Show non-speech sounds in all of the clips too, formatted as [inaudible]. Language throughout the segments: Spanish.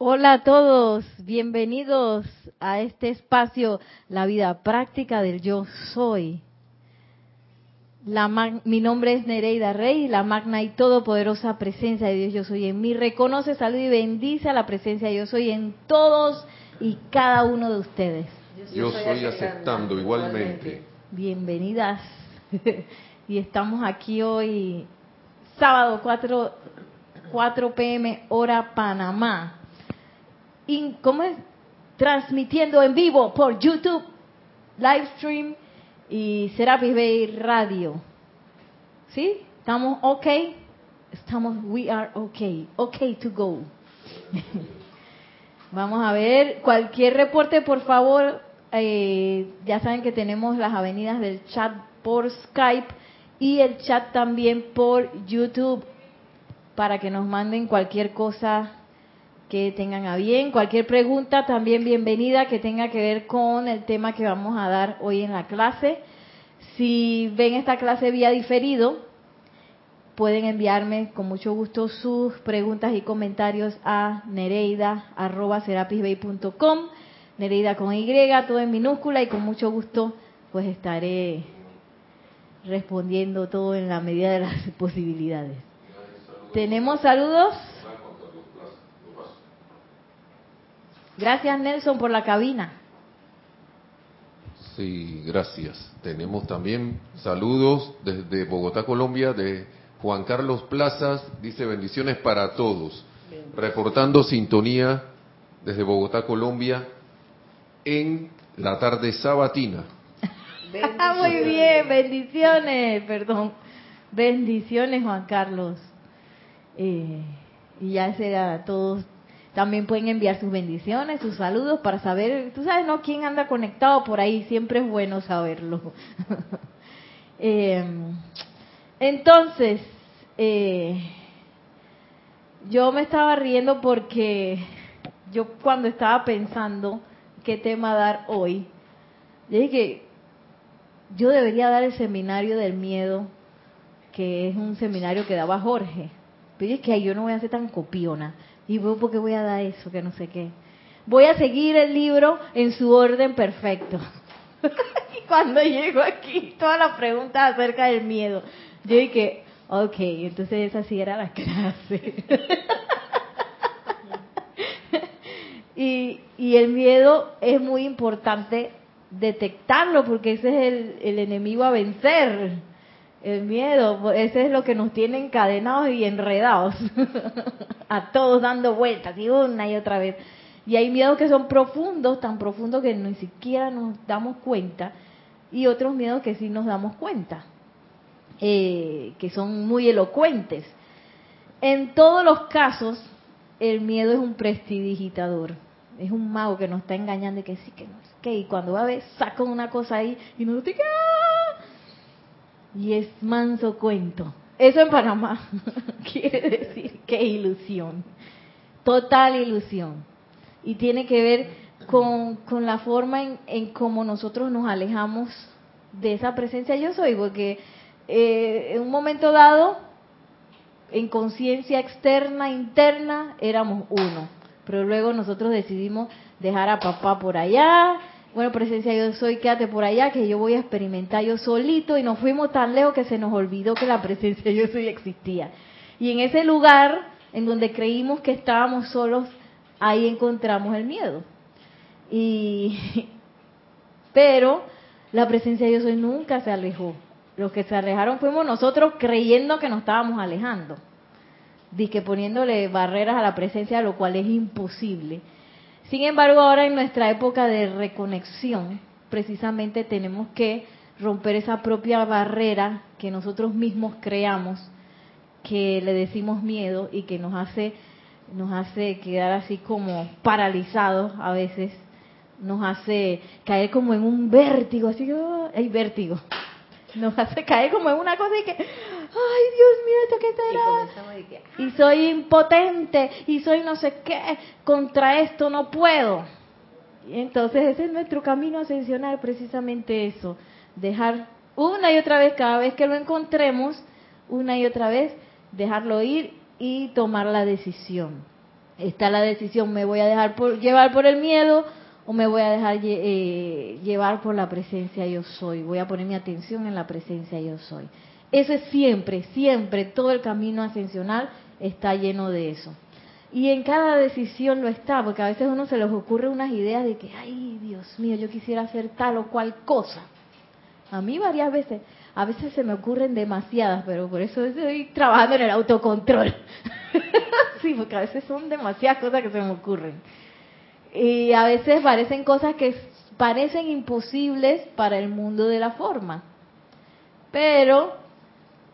Hola a todos, bienvenidos a este espacio, la vida práctica del yo soy. La mi nombre es Nereida Rey, la magna y todopoderosa presencia de Dios yo soy en mí. Reconoce, salud y bendice a la presencia de yo soy en todos y cada uno de ustedes. Yo, soy aceptando igualmente. Bienvenidas. [laughs] y estamos aquí hoy, sábado 4, 4 pm, hora Panamá ¿cómo es? Transmitiendo en vivo por YouTube, Livestream y Serapis Bay Radio. ¿Sí? ¿Estamos ok? Estamos, we are okay. Okay to go. [laughs] Vamos a ver, cualquier reporte, por favor, eh, ya saben que tenemos las avenidas del chat por Skype y el chat también por YouTube para que nos manden cualquier cosa que tengan a bien. Cualquier pregunta también bienvenida que tenga que ver con el tema que vamos a dar hoy en la clase. Si ven esta clase vía diferido, pueden enviarme con mucho gusto sus preguntas y comentarios a nereida.com, nereida con Y, todo en minúscula y con mucho gusto pues estaré respondiendo todo en la medida de las [laughs] posibilidades. ¿Tenemos saludos? Gracias Nelson por la cabina. Sí, gracias. Tenemos también saludos desde Bogotá, Colombia, de Juan Carlos Plazas. Dice bendiciones para todos. Reportando sintonía desde Bogotá, Colombia, en la tarde sabatina. [laughs] Muy bien, bendiciones, perdón. Bendiciones, Juan Carlos. Eh, y ya será todos también pueden enviar sus bendiciones, sus saludos para saber, tú sabes, ¿no? ¿Quién anda conectado por ahí? Siempre es bueno saberlo. [laughs] Eh, entonces, eh, yo me estaba riendo porque yo cuando estaba pensando qué tema dar hoy, dije que yo debería dar el seminario del miedo, que es un seminario que daba Jorge. Pero es que yo no voy a ser tan copiona. Y vos, ¿por qué voy a dar eso? Que no sé qué. Voy a seguir el libro en su orden perfecto. [laughs] y cuando llego aquí, todas las preguntas acerca del miedo. Yo dije, ok, entonces esa sí era la [laughs] clase. [laughs] y, y el miedo es muy importante detectarlo porque ese es el, el enemigo a vencer. El miedo, ese es lo que nos tiene encadenados y enredados, [laughs] a todos dando vueltas y una y otra vez. Y hay miedos que son profundos, tan profundos que ni siquiera nos damos cuenta, y otros miedos que sí nos damos cuenta, eh, que son muy elocuentes. En todos los casos, el miedo es un prestidigitador, es un mago que nos está engañando y que sí, que no y cuando va a ver, saca una cosa ahí y nos dice, ¡ah! Y es manso cuento. Eso en Panamá [laughs] quiere [laughs] decir qué ilusión, total ilusión. Y tiene que ver con, con la forma en, en cómo nosotros nos alejamos de esa presencia yo soy, porque eh, en un momento dado, en conciencia externa, interna, éramos uno, pero luego nosotros decidimos dejar a papá por allá, bueno, presencia yo soy, quédate por allá, que yo voy a experimentar yo solito, y nos fuimos tan lejos que se nos olvidó que la [laughs] presencia yo soy existía. Y en ese lugar, en donde creímos que estábamos solos, ahí encontramos el miedo. Y, [laughs] pero la presencia yo soy nunca se alejó. Los que se alejaron fuimos nosotros creyendo que nos estábamos alejando. que poniéndole barreras a la presencia, lo cual es imposible. Sin embargo, ahora en nuestra época de reconexión, precisamente tenemos que romper esa propia barrera que nosotros mismos creamos, que le decimos miedo y que nos hace nos hace quedar así como paralizados a veces, nos hace caer como en un vértigo, así que oh, hay vértigo, nos hace caer como en una cosa y que ay Dios mío, ¿esto qué será? Y, soy impotente y soy no sé qué, contra esto no puedo. Y entonces ese es nuestro camino ascensional, precisamente eso, dejar una y otra vez, cada vez que lo encontremos, una y otra vez, dejarlo ir y tomar la decisión. está la decisión, me voy a dejar por, llevar por el miedo o me voy a dejar eh, llevar por la presencia yo soy, voy a poner mi atención en la presencia yo soy. Eso es siempre, siempre, todo el camino ascensional está lleno de eso. Y en cada decisión lo está, porque a veces uno se les ocurre unas ideas de que, ay, Dios mío, yo quisiera hacer tal o cual cosa. A mí varias veces, a veces se me ocurren demasiadas, pero por eso estoy trabajando en el autocontrol. [laughs] sí, porque a veces son demasiadas cosas que se me ocurren. Y a veces parecen cosas que parecen imposibles para el mundo de la forma, pero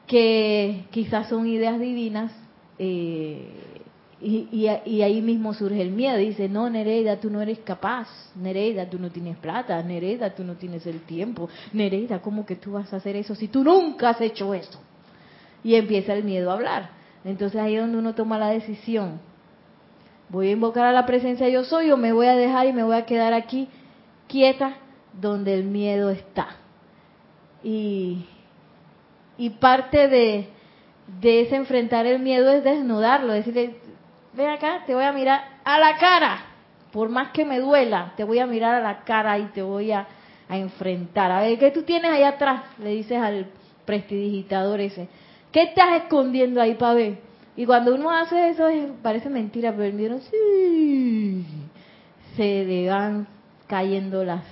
que quizás son ideas divinas eh, y, ahí mismo surge el miedo. Dice, no, Nereida, tú no eres capaz. Nereida, tú no tienes plata. Nereida, tú no tienes el tiempo. Nereida, ¿cómo que tú vas a hacer eso si tú nunca has hecho eso? Y empieza el miedo a hablar. Entonces ahí es donde uno toma la decisión. ¿Voy a invocar a la presencia yo soy o me voy a dejar y me voy a quedar aquí quieta donde el miedo está? Y, y parte de, de ese enfrentar el miedo es desnudarlo, decirle, ven acá, te voy a mirar a la cara, por más que me duela, te voy a mirar a la cara y te voy a, enfrentar. A ver, ¿qué tú tienes ahí atrás? Le dices al prestidigitador ese. ¿Qué estás escondiendo ahí para ver? Y cuando uno hace eso, parece mentira, pero el miedo, sí, se le van cayendo las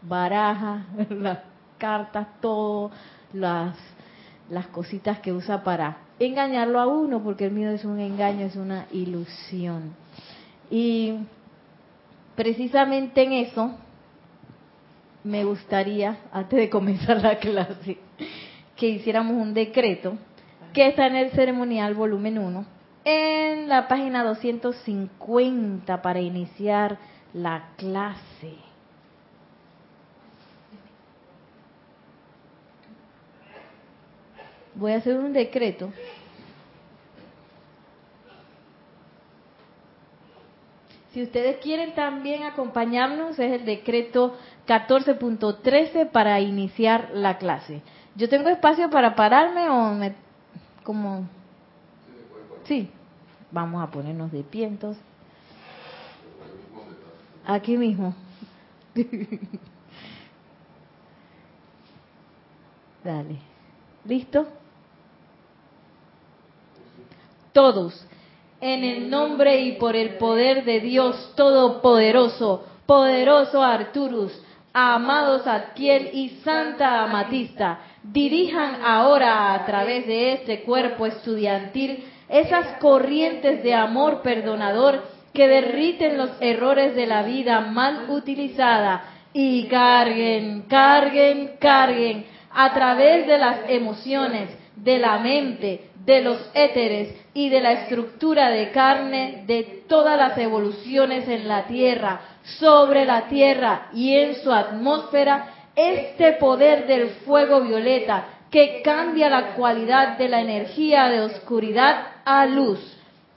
barajas, [laughs] las cartas, todo, las, las cositas que usa para engañarlo a uno, porque el miedo es un engaño, es una ilusión. Y precisamente en eso me gustaría, antes de comenzar la clase, que hiciéramos un decreto que está en el ceremonial volumen 1, en la página 250 para iniciar la clase. Voy a hacer un decreto. Si ustedes quieren también acompañarnos, es el decreto 14.13 para iniciar la clase. ¿Yo tengo espacio para pararme o me... como... Sí, vamos a ponernos de pie. Aquí mismo. [laughs] Dale. ¿Listo? Todos, en el nombre y por el poder de Dios Todopoderoso, poderoso Arturus, amados Adquiel y Santa Amatista, dirijan ahora a través de este cuerpo estudiantil esas corrientes de amor perdonador que derriten los errores de la vida mal utilizada y carguen, carguen, carguen a través de las emociones, de la mente, de los éteres y de la estructura de carne de todas las evoluciones en la Tierra, sobre la Tierra y en su atmósfera, este poder del fuego violeta que cambia la cualidad de la energía de oscuridad a luz,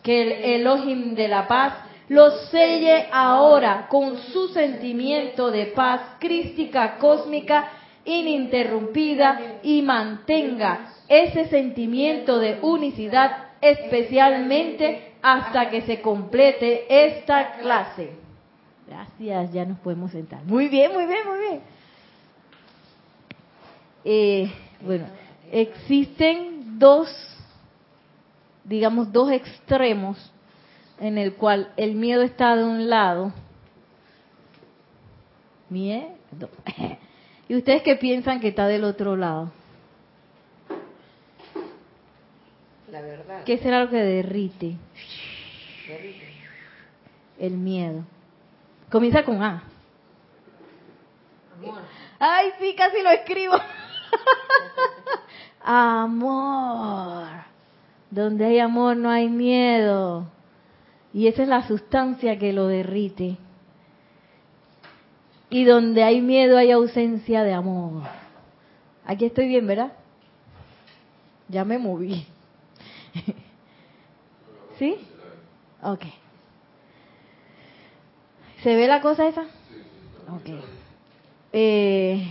que el Elohim de la paz lo selle ahora con su sentimiento de paz crística cósmica ininterrumpida y mantenga ese sentimiento de unicidad especialmente hasta que se complete esta clase. Gracias, ya nos podemos sentar. Muy bien, muy bien, muy bien. Eh, bueno, existen dos, digamos, dos extremos en el cual el miedo está de un lado. Miedo. ¿Y ustedes qué piensan que está del otro lado? ¿Qué será lo que derrite? El miedo. Comienza con A. Amor. Ay, sí, casi lo escribo. [laughs] amor. Donde hay amor no hay miedo. Y esa es la sustancia que lo derrite. Y donde hay miedo hay ausencia de amor. Aquí estoy bien, ¿verdad? Ya me moví. [laughs] ¿Sí? Ok. ¿Se ve la cosa esa? Ok. Eh,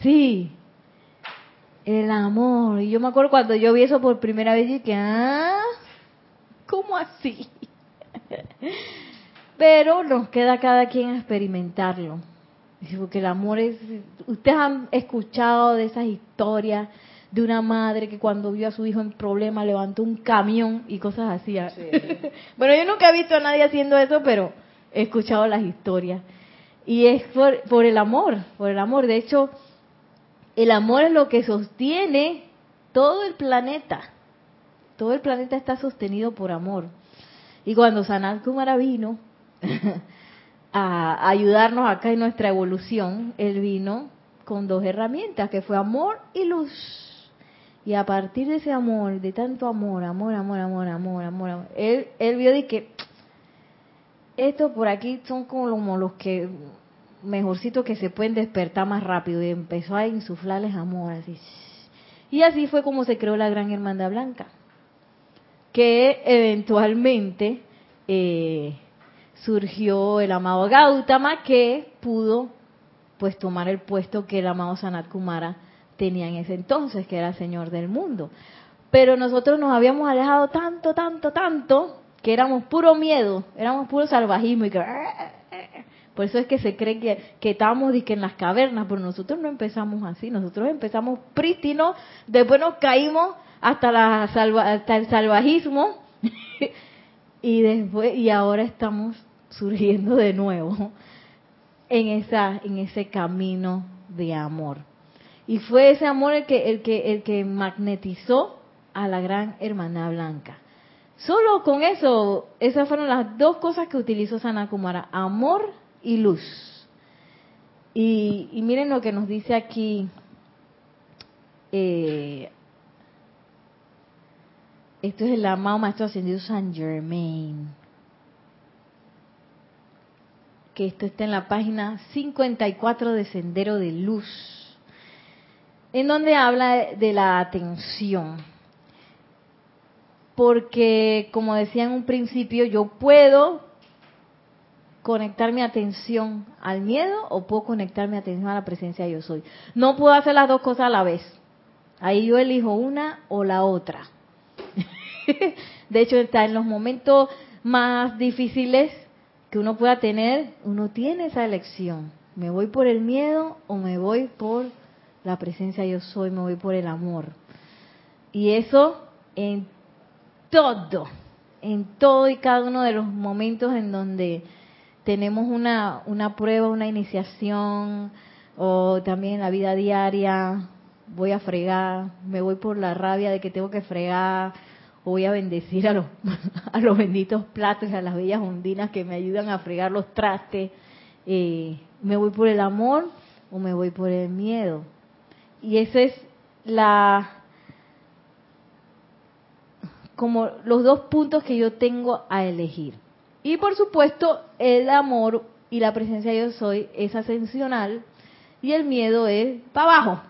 sí. El amor. Y yo me acuerdo cuando yo vi eso por primera vez y que, ah, ¿cómo así? [laughs] Pero nos queda cada quien experimentarlo. Porque el amor es... Ustedes han escuchado de esas historias de una madre que cuando vio a su hijo en problema levantó un camión y cosas así. ¿ah? [laughs] bueno, yo nunca he visto a nadie haciendo eso, pero he escuchado las historias. Y es por, por el amor, por el amor. De hecho, el amor es lo que sostiene todo el planeta. Todo el planeta está sostenido por amor. Y cuando Sanat Kumara vino [laughs] a ayudarnos acá en nuestra evolución, él vino con dos herramientas, que fue amor y luz. Y a partir de ese amor, de tanto amor, amor, amor, amor, amor, amor, él, él vio de que estos por aquí son como los que mejorcitos que se pueden despertar más rápido y empezó a insuflarles amor así. Y así fue como se creó la Gran Hermandad Blanca, que eventualmente eh, surgió el amado Gautama que pudo pues tomar el puesto que el amado Sanat Kumara tenía en ese entonces, que era señor del mundo. Pero nosotros nos habíamos alejado tanto, tanto, tanto, que éramos puro miedo, éramos puro salvajismo y que... Por eso es que se cree que, que estábamos en las cavernas, pero nosotros no empezamos así, nosotros empezamos prístinos, después nos caímos hasta, la hasta el salvajismo [laughs] y después y ahora estamos surgiendo de nuevo en esa en ese camino de amor. Y fue ese amor el que el que el que magnetizó a la gran hermana blanca. Solo con eso, esas fueron las dos cosas que utilizó Sanakumara, amor y luz. Y, miren lo que nos dice aquí. Eh, esto es el amado Maestro Ascendido San Germain. Que esto está en la página 54 de Sendero de Luz. En donde habla de la atención. Porque, como decía en un principio, yo puedo conectar mi atención al miedo o puedo conectar mi atención a la presencia de yo soy. No puedo hacer las dos cosas a la vez. Ahí yo elijo una o la otra. [laughs] de hecho, está en los momentos más difíciles que uno pueda tener, uno tiene esa elección. ¿Me voy por el miedo o me voy por la presencia yo soy? Me voy por el amor. Y eso en todo, en todo y cada uno de los momentos en donde tenemos una, una prueba, una iniciación, o también la vida diaria, voy a fregar, me voy por la rabia de que tengo que fregar, voy a bendecir a los, [laughs] a los benditos platos y a las bellas ondinas que me ayudan a fregar los trastes, eh, me voy por el amor o me voy por el miedo. Y esa es la como los dos puntos que yo tengo a elegir. Y por supuesto, el amor y la presencia de yo soy es ascensional y el miedo es para abajo.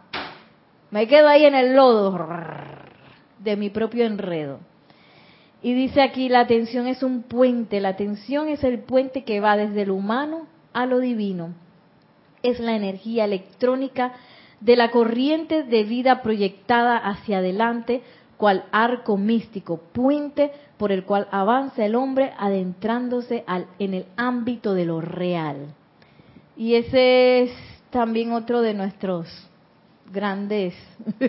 Me quedo ahí en el lodo de mi propio enredo. Y dice aquí, la atención es un puente, la atención es el puente que va desde lo humano a lo divino. Es la energía electrónica de la corriente de vida proyectada hacia adelante cual arco místico, puente por el cual avanza el hombre adentrándose al, en el ámbito de lo real. Y ese es también otro de nuestros grandes, [laughs]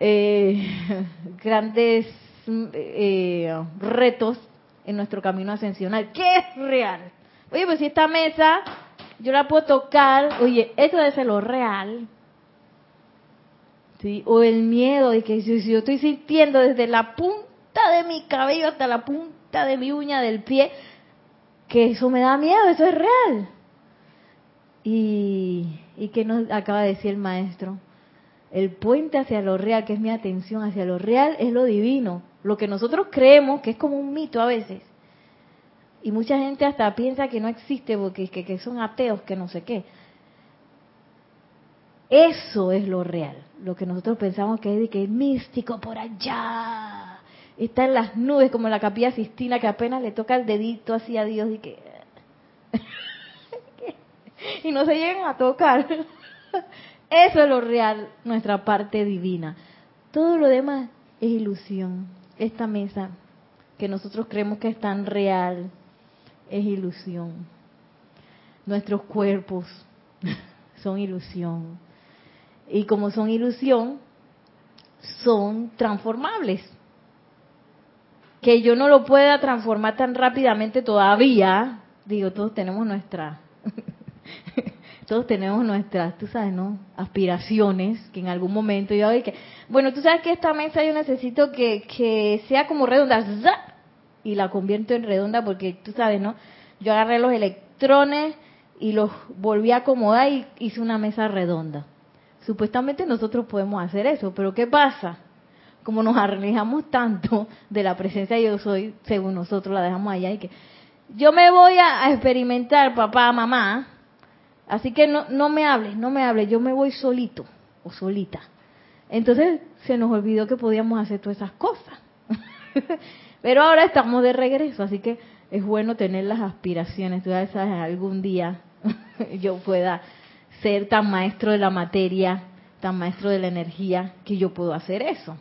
eh, [laughs] grandes eh, retos en nuestro camino ascensional. ¿Qué es real? Oye, pues si esta mesa yo la puedo tocar, oye, esto debe ser lo real. ¿sí? O el miedo de que si, yo estoy sintiendo desde la punta de mi cabello hasta la punta de mi uña del pie, que eso me da miedo, eso es real. Y, y que nos acaba de decir el maestro, el puente hacia lo real, que es mi atención hacia lo real, es lo divino. Lo que nosotros creemos que es como un mito a veces. Y mucha gente hasta piensa que no existe porque que, que son ateos, que no sé qué. Eso es lo real. Lo que nosotros pensamos que es de que es místico por allá. Está en las nubes como la capilla Sistina que apenas le toca el dedito así a Dios y que [laughs] y no se llegan a tocar. Eso es lo real, nuestra parte divina. Todo lo demás es ilusión. Esta mesa que nosotros creemos que es tan real es ilusión. Nuestros cuerpos [laughs] son ilusión. Y como son ilusión, son transformables. Que yo no lo pueda transformar tan rápidamente todavía, digo, todos tenemos nuestra, [laughs] todos tenemos nuestras, tú sabes, ¿no? Aspiraciones, que en algún momento yo que, bueno, tú sabes que esta mesa yo necesito que, que sea como redonda, y la convierto en redonda porque tú sabes, ¿no? Yo agarré los electrones y los volví a acomodar y hice una mesa redonda. Supuestamente nosotros podemos hacer eso, pero ¿qué pasa? Como nos alejamos tanto de la presencia de yo soy, según nosotros la dejamos allá y que yo me voy a experimentar, papá, mamá, así que no, no me hables, no me hables, yo me voy solito o solita. Entonces se nos olvidó que podíamos hacer todas esas cosas. [laughs] Pero ahora estamos de regreso, así que es bueno tener las aspiraciones. Tú sabes, algún día [laughs] yo pueda ser tan maestro de la materia, tan maestro de la energía, que yo puedo hacer eso.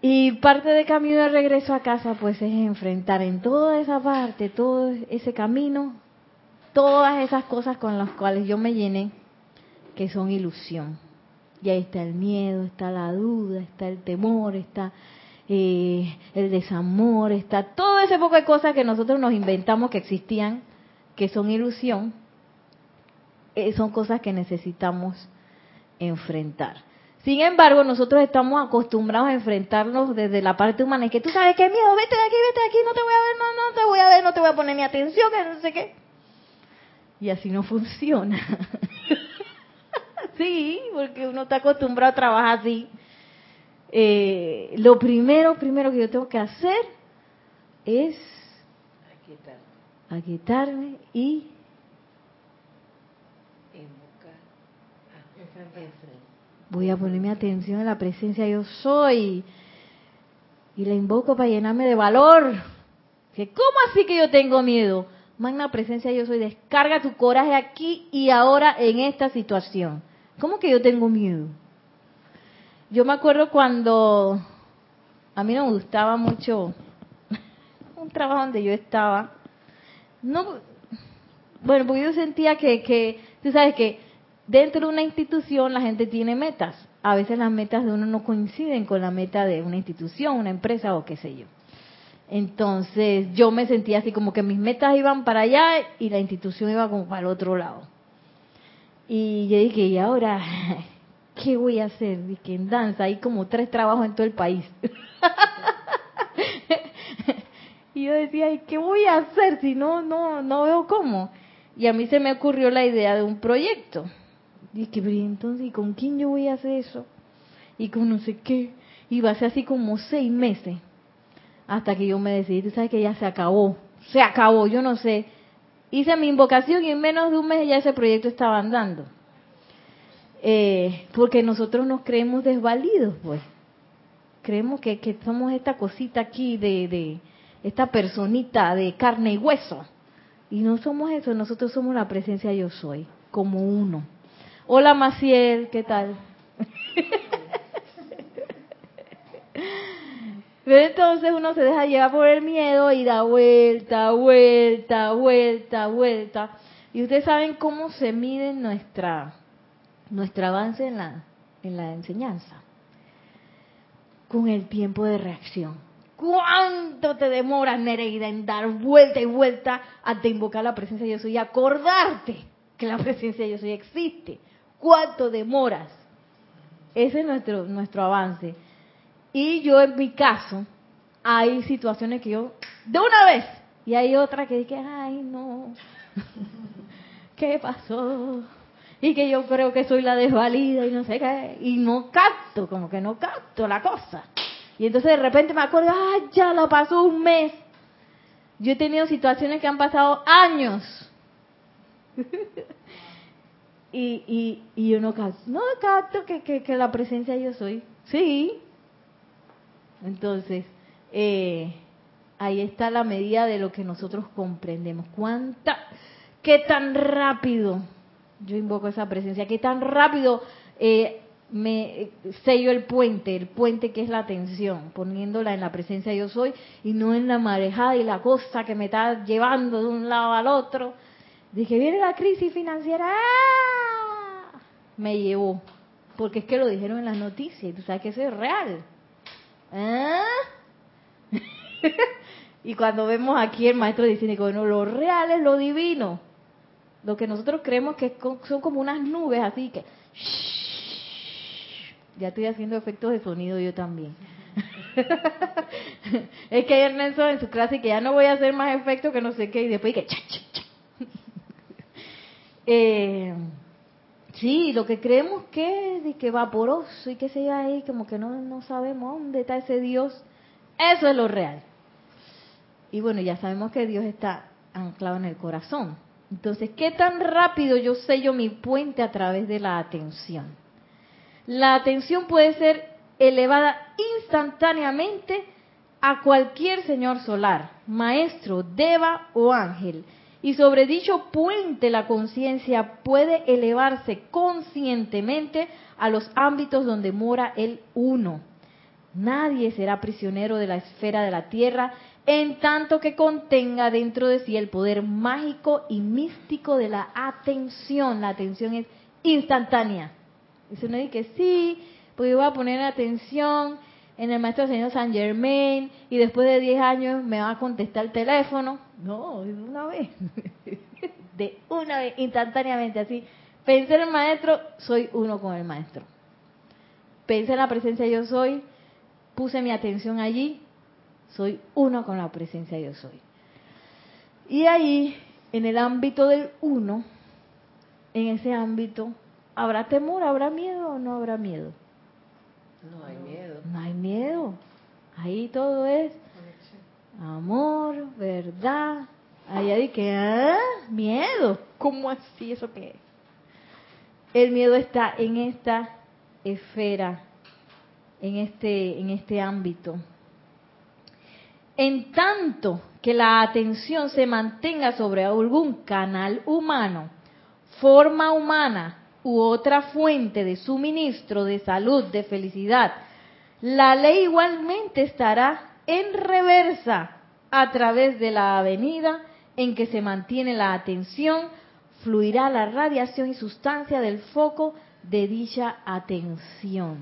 Y parte de camino de regreso a casa, pues es enfrentar en toda esa parte, todo ese camino, todas esas cosas con las cuales yo me llené, que son ilusión. Y ahí está el miedo, está la duda, está el temor, está eh, el desamor, está todo ese poco de cosas que nosotros nos inventamos que existían, que son ilusión, eh, son cosas que necesitamos enfrentar. Sin embargo, nosotros estamos acostumbrados a enfrentarnos desde la parte humana. Y que tú sabes qué miedo, vete de aquí, vete de aquí, no te voy a ver, no, no te voy a ver, no te voy a poner ni atención, que no sé qué. Y así no funciona. [laughs] sí, porque uno está acostumbrado a trabajar así. Eh, lo primero, primero que yo tengo que hacer es aquietarme y Voy a ponerme atención en la presencia yo soy. Y la invoco para llenarme de valor. ¿Cómo así que yo tengo miedo? Magna presencia yo soy, descarga tu coraje aquí y ahora en esta situación. ¿Cómo que yo tengo miedo? Yo me acuerdo cuando a mí no me gustaba mucho [laughs] un trabajo donde yo estaba. No, bueno, porque yo sentía que, que tú sabes que dentro de una institución la gente tiene metas. A veces las metas de uno no coinciden con la meta de una institución, una empresa o qué sé yo. Entonces yo me sentía así como que mis metas iban para allá y la institución iba como para el otro lado. Y yo dije, ¿y ahora [laughs] qué voy a hacer? Dije, en danza hay como tres trabajos en todo el país. [laughs] y yo decía, ¿y qué voy a hacer si no, no, no veo cómo? Y a mí se me ocurrió la idea de un proyecto. Dije, pero entonces, ¿y con quién yo voy a hacer eso? Y con no sé qué. Y va a ser así como seis meses. Hasta que yo me decidí, tú sabes que ya se acabó. Se acabó, yo no sé. Hice mi invocación y en menos de un mes ya ese proyecto estaba andando. Eh, porque nosotros nos creemos desvalidos, pues. Creemos que, que somos esta cosita aquí de, de esta personita de carne y hueso. Y no somos eso, nosotros somos la presencia yo soy, como uno. Hola Maciel, ¿qué tal? [laughs] Entonces uno se deja llevar por el miedo y da vuelta, vuelta, vuelta, vuelta. Y ustedes saben cómo se mide nuestra, nuestro avance en la, en la enseñanza. Con el tiempo de reacción. ¿Cuánto te demoras, Nereida, en dar vuelta y vuelta a te invocar la presencia de yo soy y acordarte que la [laughs] presencia de yo soy existe? ¿Cuánto demoras? Ese es nuestro, nuestro avance. Y yo en mi caso, hay situaciones que yo, de una vez, y hay otras que dije, ay no, [laughs] ¿qué pasó? Y que yo creo que soy la desvalida y no sé qué, y no capto, como que no capto la cosa. Y entonces de repente me acuerdo, ay, ya lo pasó un mes. Yo he tenido situaciones que han pasado años [laughs] y, y, yo no capto, no capto que, que, la presencia yo soy. Sí. Entonces, eh, ahí está la medida de lo que nosotros comprendemos. ¿Cuánta, qué tan rápido yo invoco esa presencia? ¿Qué tan rápido eh, me eh, sello el puente, el puente que es la atención, poniéndola en la presencia yo soy y no en la marejada y la cosa que me está llevando de un lado al otro. Dije, viene la crisis financiera, ¡ah! me llevó, porque es que lo dijeron en las noticias y tú sabes que eso es real. ¿Ah? [laughs] y cuando vemos aquí el maestro que bueno, lo real es lo divino, lo que nosotros creemos que son como unas nubes así que... Ya estoy haciendo efectos de sonido yo también. [laughs] es que ayer Nelson en su clase que ya no voy a hacer más efectos que no sé qué y después que... [laughs] eh, sí, lo que creemos que es que vaporoso y que se va ahí, como que no, no sabemos dónde está ese Dios, eso es lo real. Y bueno, ya sabemos que Dios está anclado en el corazón. Entonces, ¿qué tan rápido yo sello mi puente a través de la atención? La atención puede ser elevada instantáneamente a cualquier señor solar, maestro, deva o ángel. Y sobre dicho puente la conciencia puede elevarse conscientemente a los ámbitos donde mora el uno. Nadie será prisionero de la esfera de la tierra en tanto que contenga dentro de sí el poder mágico y místico de la atención. La atención es instantánea. Dice uno que sí, pues yo voy a poner atención en el maestro señor San Germain y después de 10 años me va a contestar el teléfono. No, de una vez. [laughs] de una vez, instantáneamente, así. Pensé en el maestro, soy uno con el maestro. Pensé en la presencia yo soy, puse mi atención allí, soy uno con la presencia yo soy. Y ahí, en el ámbito del uno, en ese ámbito, ¿habrá temor, habrá miedo o no habrá miedo? No hay miedo. Miedo. Ahí todo es amor, verdad. Ahí hay que, ¿ah? Miedo. ¿Cómo así? ¿Eso qué es? El miedo está en esta esfera, en este, en este ámbito en tanto que la atención se mantenga sobre algún canal humano, forma humana u otra fuente de suministro de salud, de felicidad, la ley igualmente estará en reversa a través de la avenida en que se mantiene la atención, fluirá la radiación y sustancia del foco de dicha atención.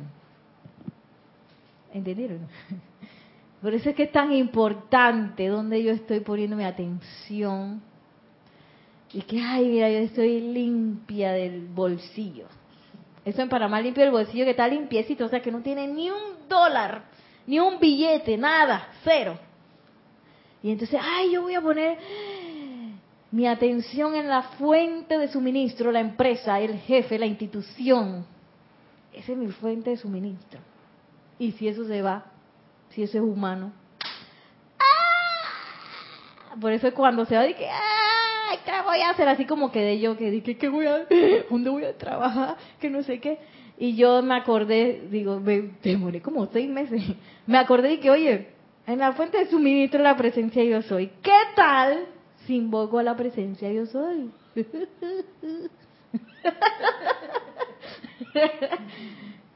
¿Entendieron? [laughs] Por eso es que es tan importante donde yo estoy poniendo mi atención. Y que, ay, mira, yo estoy limpia del bolsillo. Eso en Panamá limpio el bolsillo que está limpiecito, o sea que no tiene ni un dólar, ni un billete, nada, cero. Y entonces, ay, yo voy a poner mi atención en la fuente de suministro, la empresa, el jefe, la institución. Esa es mi fuente de suministro. Y si eso se va, si eso es humano. ¡Ah! Por eso es cuando se va de que, ¡ay! ¿Qué voy a hacer? Así como quedé yo, que dije, ¿qué voy a ¿Dónde voy a trabajar? Que no sé qué. Y yo me acordé, digo, me demoré como seis meses. Me acordé de que, oye, en la fuente de suministro la presencia yo soy. ¿Qué tal si invoco a la presencia yo soy? [laughs]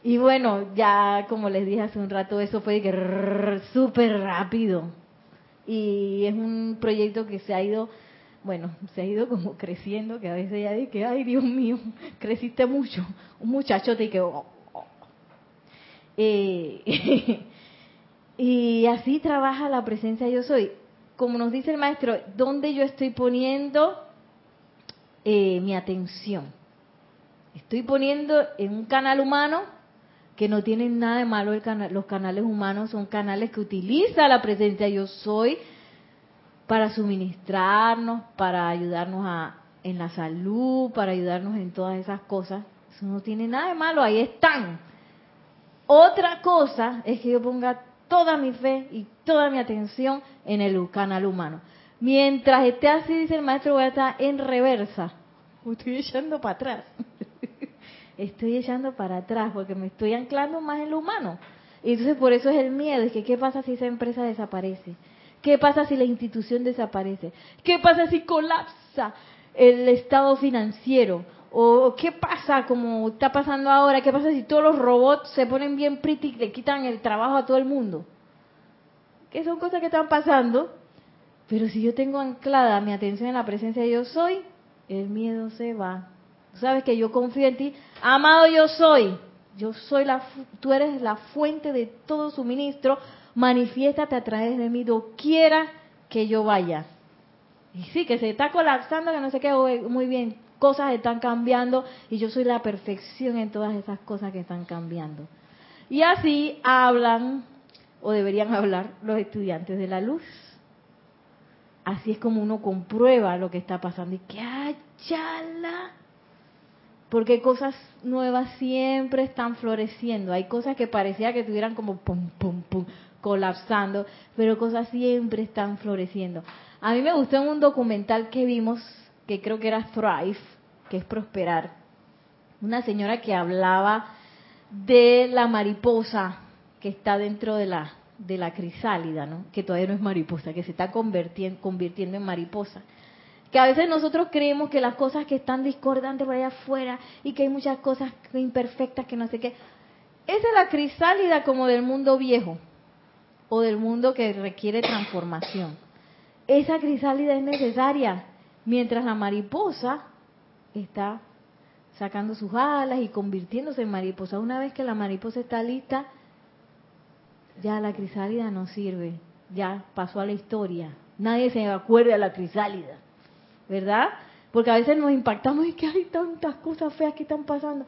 Y bueno, ya como les dije hace un rato, eso fue súper rápido. Y es un proyecto que se ha ido, bueno, se ha ido como creciendo, que a veces ya dije, ay Dios mío, [laughs] creciste mucho. Un muchacho te que... Oh, oh". Eh, [laughs] y así trabaja la presencia yo soy. Como nos dice el maestro, ¿dónde yo estoy poniendo eh, mi atención? Estoy poniendo en un canal humano que no tienen nada de malo el los canales humanos, son canales que utiliza la presencia yo soy para suministrarnos, para ayudarnos a, en la salud, para ayudarnos en todas esas cosas. Eso no tiene nada de malo, ahí están. Otra cosa es que yo ponga toda mi fe y toda mi atención en el canal humano. Mientras esté así, dice el maestro, voy a estar en reversa. Estoy echando para atrás [laughs] estoy echando para atrás porque me estoy anclando más en lo humano. Y entonces por eso es el miedo, es que qué pasa si esa empresa desaparece, qué pasa si la institución desaparece, qué pasa si colapsa el estado financiero O qué pasa, como está pasando ahora, qué pasa si todos los robots se ponen bien pretty y le quitan el trabajo a todo el mundo. Que son cosas que están pasando. Pero si yo tengo anclada mi atención en la presencia de yo soy, el miedo se va. sabes que yo confío en ti. Amado yo soy. Yo soy la, tú eres la fuente de todo suministro. Manifiéstate a través de mí, doquiera que yo vaya. Y sí, que se está colapsando, que no sé qué, muy bien, cosas están cambiando y yo soy la perfección en todas esas cosas que están cambiando. Y así hablan, o deberían hablar, los estudiantes de la luz. Así es como uno comprueba lo que está pasando y que chala porque cosas nuevas siempre están floreciendo. Hay cosas que parecía que estuvieran como pum, pum, pum, colapsando, pero cosas siempre están floreciendo. A mí me gustó en un documental que vimos, que creo que era Thrive, que es prosperar, una señora que hablaba de la mariposa que está dentro de la de la crisálida, ¿no? que todavía no es mariposa, que se está convirtiendo, convirtiendo en mariposa. Que a veces nosotros creemos que las cosas que están discordantes por allá afuera y que hay muchas cosas imperfectas que no sé qué. Esa es la crisálida como del mundo viejo o del mundo que requiere transformación. Esa crisálida es necesaria mientras la mariposa está sacando sus alas y convirtiéndose en mariposa. Una vez que la mariposa está lista, ya la crisálida no sirve, ya pasó a la historia. Nadie se acuerda de la crisálida, ¿verdad? Porque a veces nos impactamos y que hay tantas cosas feas que están pasando.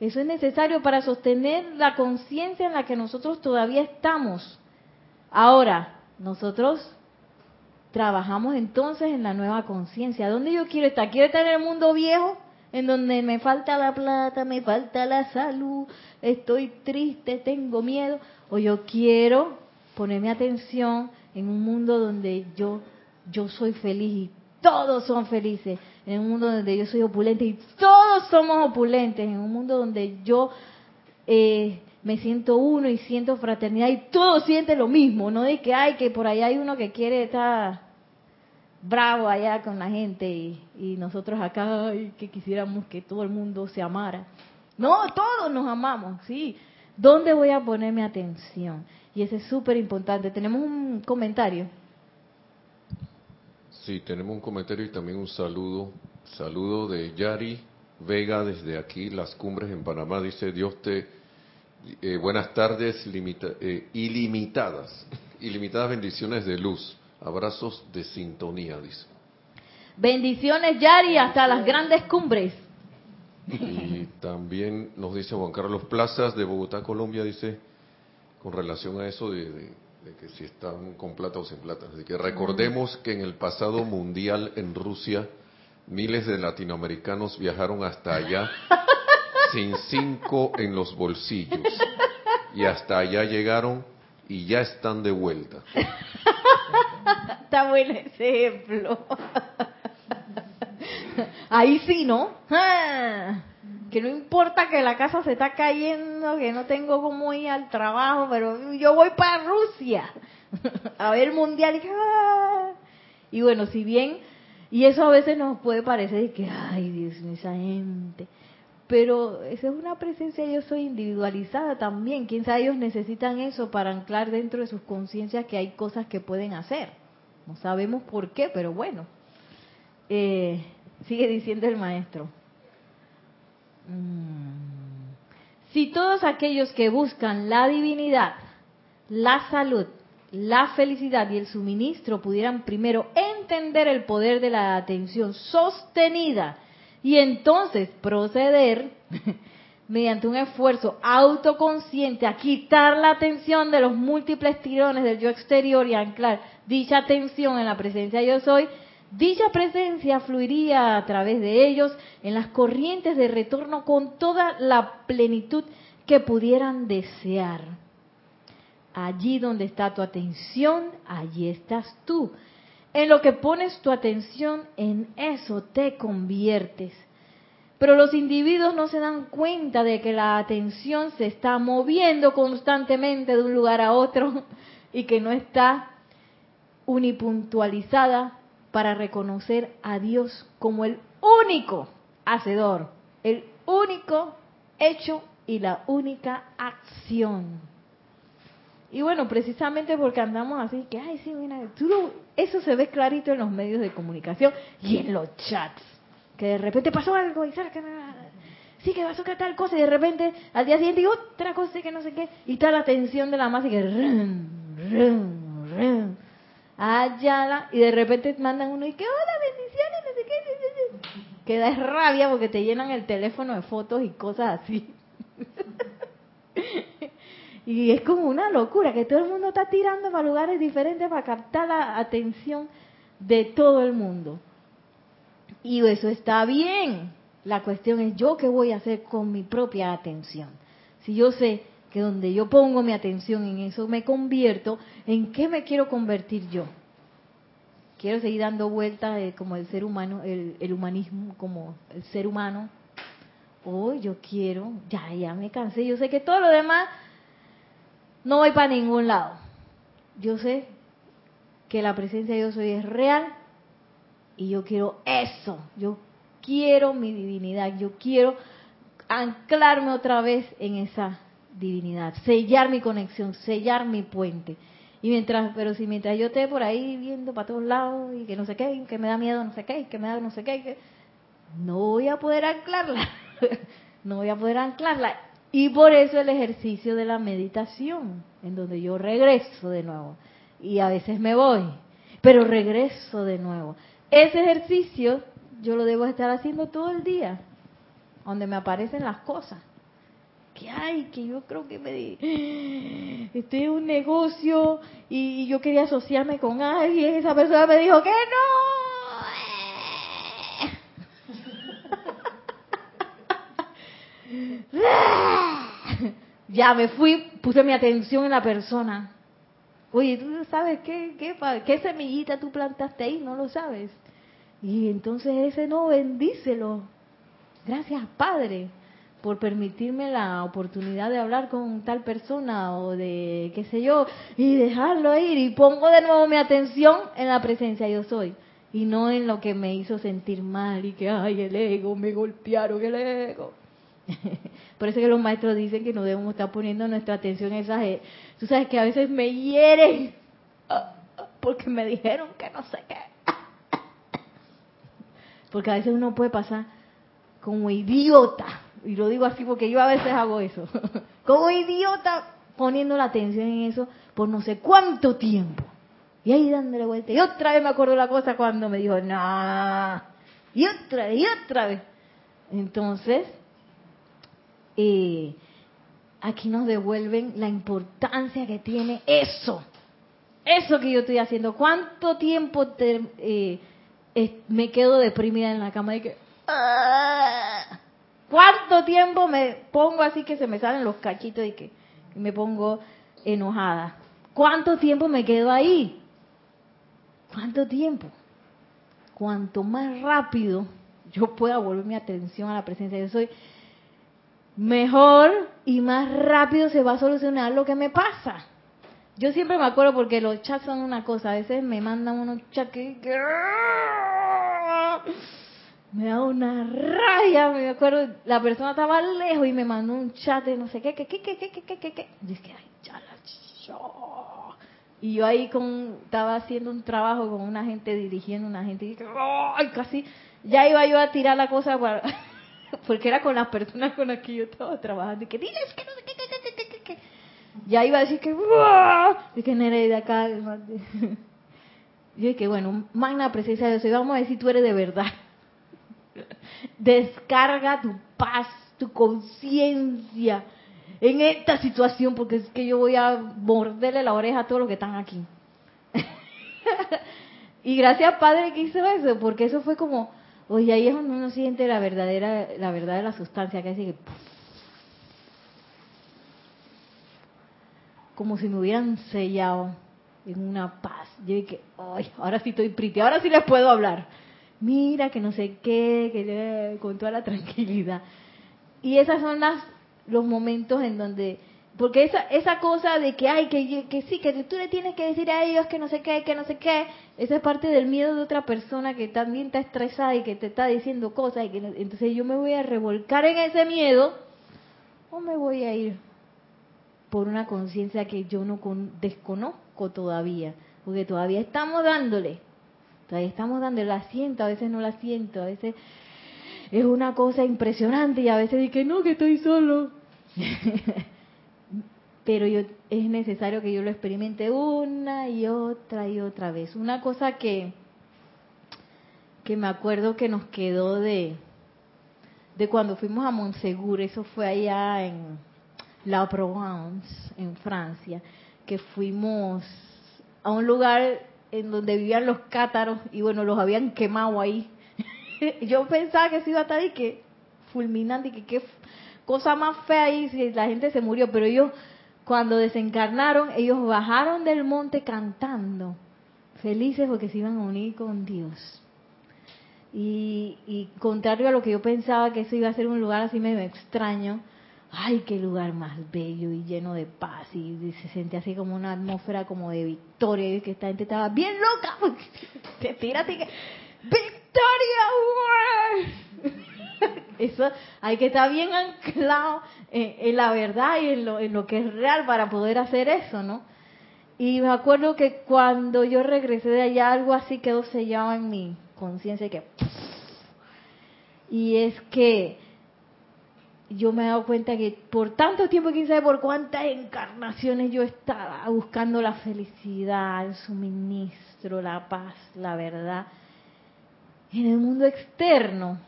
Eso es necesario para sostener la conciencia en la que nosotros todavía estamos. Ahora, nosotros trabajamos entonces en la nueva conciencia. ¿Dónde yo quiero estar? ¿Quiero estar en el mundo viejo? En donde me falta la plata, me falta la salud, estoy triste, tengo miedo o yo quiero ponerme atención en un mundo donde yo yo soy feliz y todos son felices, en un mundo donde yo soy opulente y todos somos opulentes, en un mundo donde yo eh, me siento uno y siento fraternidad y todos sienten lo mismo, no de que hay que por allá hay uno que quiere estar bravo allá con la gente y, nosotros acá que quisiéramos que todo el mundo se amara. No, todos nos amamos, sí, ¿Dónde voy a poner mi atención? Y eso es súper importante. Tenemos un comentario. Sí, tenemos un comentario y también un saludo. Saludo de Yari Vega desde aquí, Las Cumbres en Panamá. Dice, Dios te... Eh, buenas tardes, eh, ilimitadas. Ilimitadas bendiciones de luz. Abrazos de sintonía, dice. Bendiciones, Yari, hasta las grandes cumbres. Y también nos dice Juan Carlos Plazas de Bogotá, Colombia, dice, con relación a eso de, que si están con plata o sin plata. Así que recordemos que en el pasado mundial en Rusia, miles de latinoamericanos viajaron hasta allá [laughs] sin cinco en los bolsillos. Y hasta allá llegaron y ya están de vuelta. Está buen ejemplo. Ahí sí, ¿no? Ah, que no importa que la casa se está cayendo, que no tengo cómo ir al trabajo, pero yo voy para Rusia a ver el mundial. Ah". Y bueno, si bien, y eso a veces nos puede parecer que, ay Dios esa gente. Pero esa es una presencia, yo soy individualizada también. Quién sabe, ellos necesitan eso para anclar dentro de sus conciencias que hay cosas que pueden hacer. No sabemos por qué, pero bueno. Eh, Sigue diciendo el maestro. Mm. Si todos aquellos que buscan la divinidad, la salud, la felicidad y el suministro pudieran primero entender el poder de la atención sostenida y entonces proceder [laughs] mediante un esfuerzo autoconsciente a quitar la atención de los múltiples tirones del yo exterior y anclar dicha atención en la presencia yo soy, Dicha presencia fluiría a través de ellos en las corrientes de retorno con toda la plenitud que pudieran desear. Allí donde está tu atención, allí estás tú. En lo que pones tu atención, en eso te conviertes. Pero los individuos no se dan cuenta de que la atención se está moviendo constantemente de un lugar a otro y que no está unipuntualizada para reconocer a Dios como el único hacedor el único hecho y la única acción. Y bueno, precisamente porque andamos así, que, ay, sí, mira, tú eso se ve clarito en los medios de comunicación y en los chats. Que de repente pasó algo y sabes sí que pasó que tal cosa y de repente al día siguiente otra cosa que no sé qué y está la tensión de la masa y que allá y de repente mandan uno y que hola bendiciones no sé qué que da rabia porque te llenan el teléfono de fotos y cosas así [laughs] y es como una locura que todo el mundo está tirando para lugares diferentes para captar la atención de todo el mundo. Y eso está bien. La cuestión es yo qué voy a hacer con mi propia atención. Si yo sé que donde yo pongo mi atención en eso me convierto, ¿en qué me quiero convertir yo? Quiero seguir dando vueltas eh, como el ser humano, el, el, humanismo como el ser humano. O yo quiero, ya, ya me cansé. Yo sé que todo lo demás no voy para ningún lado. Yo sé que la presencia de yo soy es real y yo quiero eso. Yo quiero mi divinidad. Yo quiero anclarme otra vez en esa divinidad, sellar mi conexión, sellar mi puente. Y mientras, pero si mientras yo esté por ahí viendo para todos lados y que no sé qué, que me da miedo no sé qué, que me da no sé qué, que no voy a poder anclarla. [laughs] no voy a poder anclarla. Y por eso el ejercicio de la meditación, en donde yo regreso de nuevo. Y a veces me voy, pero regreso de nuevo. Ese ejercicio yo lo debo estar haciendo todo el día, donde me aparecen las cosas. Que hay, que yo creo que me di, estoy en un negocio y yo quería asociarme con alguien, esa persona me dijo que no. Ya me fui, puse mi atención en la persona. Oye, ¿tú sabes qué, qué, semillita tú plantaste ahí? No lo sabes. Y entonces ese no, bendícelo. Gracias, Padre, por permitirme la oportunidad de hablar con tal persona o de, qué sé yo, y dejarlo ir. Y pongo de nuevo mi atención en la presencia yo soy. Y no en lo que me hizo sentir mal y que, ay, el ego, me golpearon el ego. [laughs] Por eso que los maestros dicen que no debemos estar poniendo nuestra atención en esas... Eh, tú sabes que a veces me hieren [laughs] porque me dijeron que no sé qué. [laughs] Porque a veces uno puede pasar como idiota, y lo digo así porque yo a veces hago eso, como idiota poniendo la atención en eso por no sé cuánto tiempo. Y ahí dándole vuelta. Y otra vez me acuerdo la cosa cuando me dijo, no. Y otra vez, y otra vez. Entonces, aquí nos devuelven la importancia que tiene eso. Eso que yo estoy haciendo. ¿Cuánto tiempo eh, me quedo deprimida en la cama y que... Ah? ¿Cuánto tiempo me pongo así que se me salen los cachitos y que me pongo enojada? ¿Cuánto tiempo me quedo ahí? ¿Cuánto tiempo? Cuanto más rápido yo pueda volver mi atención a la presencia de soy, mejor y más rápido se va a solucionar lo que me pasa. Yo siempre me acuerdo porque los chats son una cosa, a veces me mandan unos chats que, me da una raya, me acuerdo, la persona estaba lejos y me mandó un chat de no sé qué, qué, qué, qué, qué, qué, qué, qué. Y es que, ay, ya la Y yo ahí con, estaba haciendo un trabajo con una gente, dirigiendo una gente, y ay, casi, ya iba yo a tirar la cosa para [laughs] porque era con las personas con las que yo estaba trabajando, y que diles que no sé qué, qué, qué, qué, qué. Ya iba a decir que, y que de acá, [laughs] yo dije, bueno, magna presencia de Dios, vamos a decir tú eres de verdad. [laughs] Descarga tu paz, tu conciencia en esta situación, porque es que yo voy a morderle la oreja a todos los que están aquí. y gracias Padre que hizo eso, porque eso fue como, Oye, ahí es donde uno siente la verdadera, la verdad de la sustancia, que es que como si me hubieran sellado en una paz. Yo dije, ay, ahora sí estoy pretty, ahora sí les puedo hablar. Mira, que no sé qué, que con toda la tranquilidad. Y esas son las, los momentos en donde porque esa esa cosa de que hay que que sí que tú le tienes que decir a ellos que no sé qué que no sé qué esa es parte del miedo de otra persona que también está estresada y que te está diciendo cosas y que entonces yo me voy a revolcar en ese miedo o me voy a ir por una conciencia que yo no desconozco todavía porque todavía estamos dándole todavía estamos dándole la siento a veces no la siento a veces es una cosa impresionante y a veces que no que estoy solo [laughs] pero yo, es necesario que yo lo experimente una y otra y otra vez. Una cosa que, que me acuerdo que nos quedó de, de cuando fuimos a Montsegur, eso fue allá en La Provence, en Francia, que fuimos a un lugar en donde vivían los cátaros y bueno, los habían quemado ahí. [laughs] yo pensaba que se iba a estar y que fulminante y que qué cosa más fea ahí si la gente se murió, pero ellos cuando desencarnaron, ellos bajaron del monte cantando, felices porque se iban a unir con Dios. Y, contrario a lo que yo pensaba que eso iba a ser un lugar así medio extraño, ay, qué lugar más bello y lleno de paz y, se sentía así como una atmósfera como de victoria y que esta gente estaba bien loca, [laughs] te tírate que victoria, [laughs] eso hay que estar bien anclado en, la verdad y en lo, en lo que es real para poder hacer eso, ¿no? Y me acuerdo que cuando yo regresé de allá, algo así quedó sellado en mi conciencia que... Y es que yo me he dado cuenta que por tanto tiempo, quién sabe por cuántas encarnaciones yo estaba buscando la felicidad, el suministro, la paz, la verdad, en el mundo externo.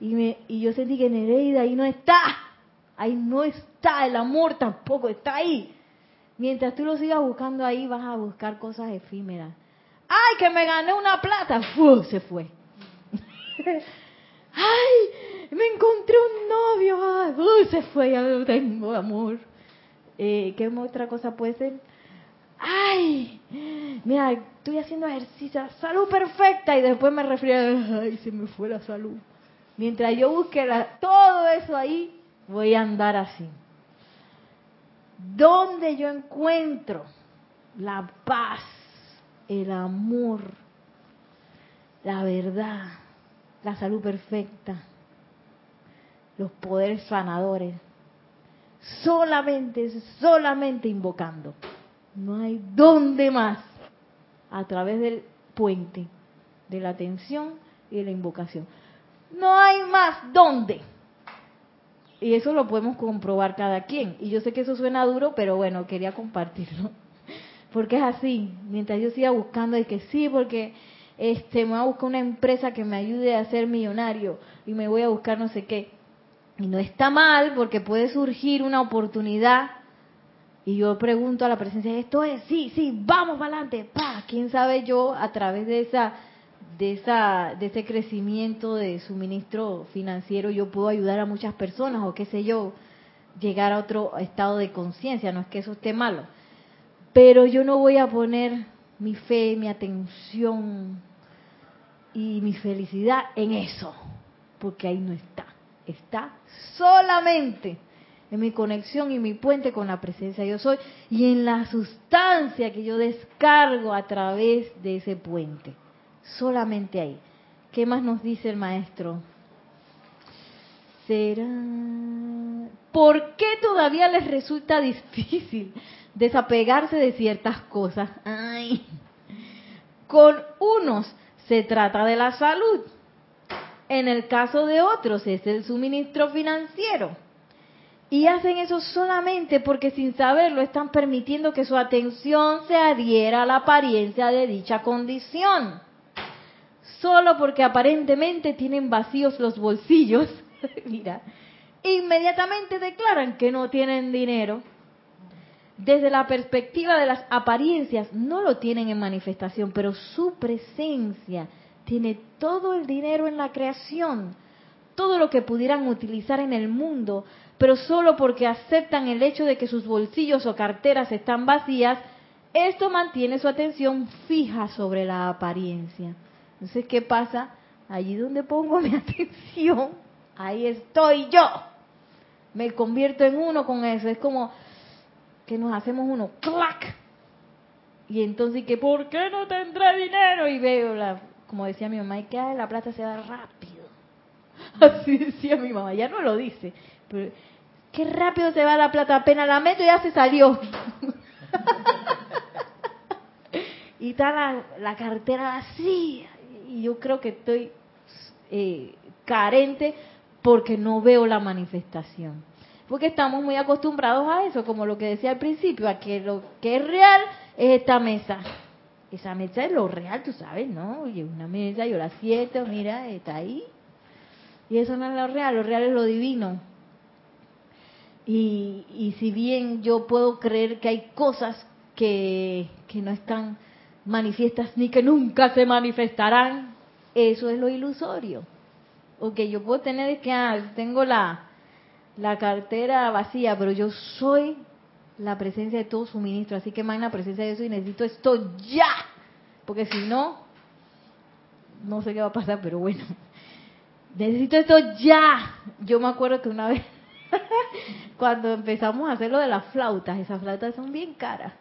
Y, me, y yo sentí que Nereida ahí no está. Ahí no está. El amor tampoco está ahí. Mientras tú lo sigas buscando ahí, vas a buscar cosas efímeras. ¡Ay, que me gané una plata! ¡Fu! Se fue. [laughs] ¡Ay! Me encontré un novio. ¡Ay! Se fue, ya no tengo amor. Eh, ¿Qué otra cosa puede ser? ¡Ay! Mira, estoy haciendo ejercicio, salud perfecta. Y después me refiero, ¡ay! Se me fue la salud. Mientras yo busque todo eso ahí, voy a andar así. ¿Dónde yo encuentro la paz, el amor, la verdad, la salud perfecta, los poderes sanadores? Solamente, solamente invocando. No hay dónde más. A través del puente de la atención y de la invocación. No hay más dónde. Y eso lo podemos comprobar cada quien. Y yo sé que eso suena duro, pero bueno, quería compartirlo. [laughs] Porque es así. Mientras yo siga buscando, y que sí, porque este, me voy a buscar una empresa que me ayude a ser millonario y me voy a buscar no sé qué. Y no está mal porque puede surgir una oportunidad y yo pregunto a la presencia, esto es, sí, sí, vamos para adelante, pa, quién sabe yo a través de esa de, esa, de ese crecimiento de suministro financiero yo puedo ayudar a muchas personas o qué sé yo, llegar a otro estado de conciencia, no es que eso esté malo, pero yo no voy a poner mi fe, mi atención y mi felicidad en eso, porque ahí no está, está solamente en mi conexión y mi puente con la presencia yo soy y en la sustancia que yo descargo a través de ese puente solamente ahí. ¿Qué más nos dice el maestro? ¿Será? ¿Por qué todavía les resulta [laughs] difícil desapegarse de ciertas cosas? Ay. Con unos se trata de la salud. En el caso de otros es el suministro financiero. Y hacen eso solamente porque sin saberlo están permitiendo que su atención se adhiera a la apariencia de dicha condición solo porque aparentemente tienen vacíos los bolsillos, [laughs] mira, inmediatamente declaran que no tienen dinero. Desde la perspectiva de las apariencias, no lo tienen en manifestación, pero su presencia tiene todo el dinero en la creación, todo lo que pudieran utilizar en el mundo, pero solo porque aceptan el hecho de que sus bolsillos o carteras están vacías, esto mantiene su atención fija sobre la apariencia. Entonces, ¿qué pasa? Allí donde pongo [laughs] mi atención, ahí estoy yo. Me convierto en uno con eso. Es como, que nos hacemos uno, clac. Y entonces, que ¿por qué no tendré dinero? Y veo, la, como decía mi mamá, y que la plata se va rápido. [laughs] Así decía mi mamá, ya no lo dice. Pero, qué rápido se va la plata, apenas la meto ya se salió. [laughs] y está la, la cartera vacía. Y yo creo que estoy eh, carente porque no veo la manifestación. Porque estamos muy acostumbrados a eso, como lo que decía al principio, a que lo que es real es esta mesa. Esa mesa es lo real, tú sabes, ¿no? Oye, una mesa, yo la siento, mira, está ahí. Y eso no es lo real, lo real es lo divino. Y, y si bien yo puedo creer que hay cosas que, que no están manifiestas ni que nunca se manifestarán, eso es lo ilusorio. O que yo puedo tener que ah, tengo la, la cartera vacía, pero yo soy la presencia de todo suministro, así que la presencia de eso y necesito esto ya, porque si no, no sé qué va a pasar, pero bueno, necesito esto ya. Yo me acuerdo que una vez, [laughs] cuando empezamos a hacer lo de las flautas, esas flautas son bien caras.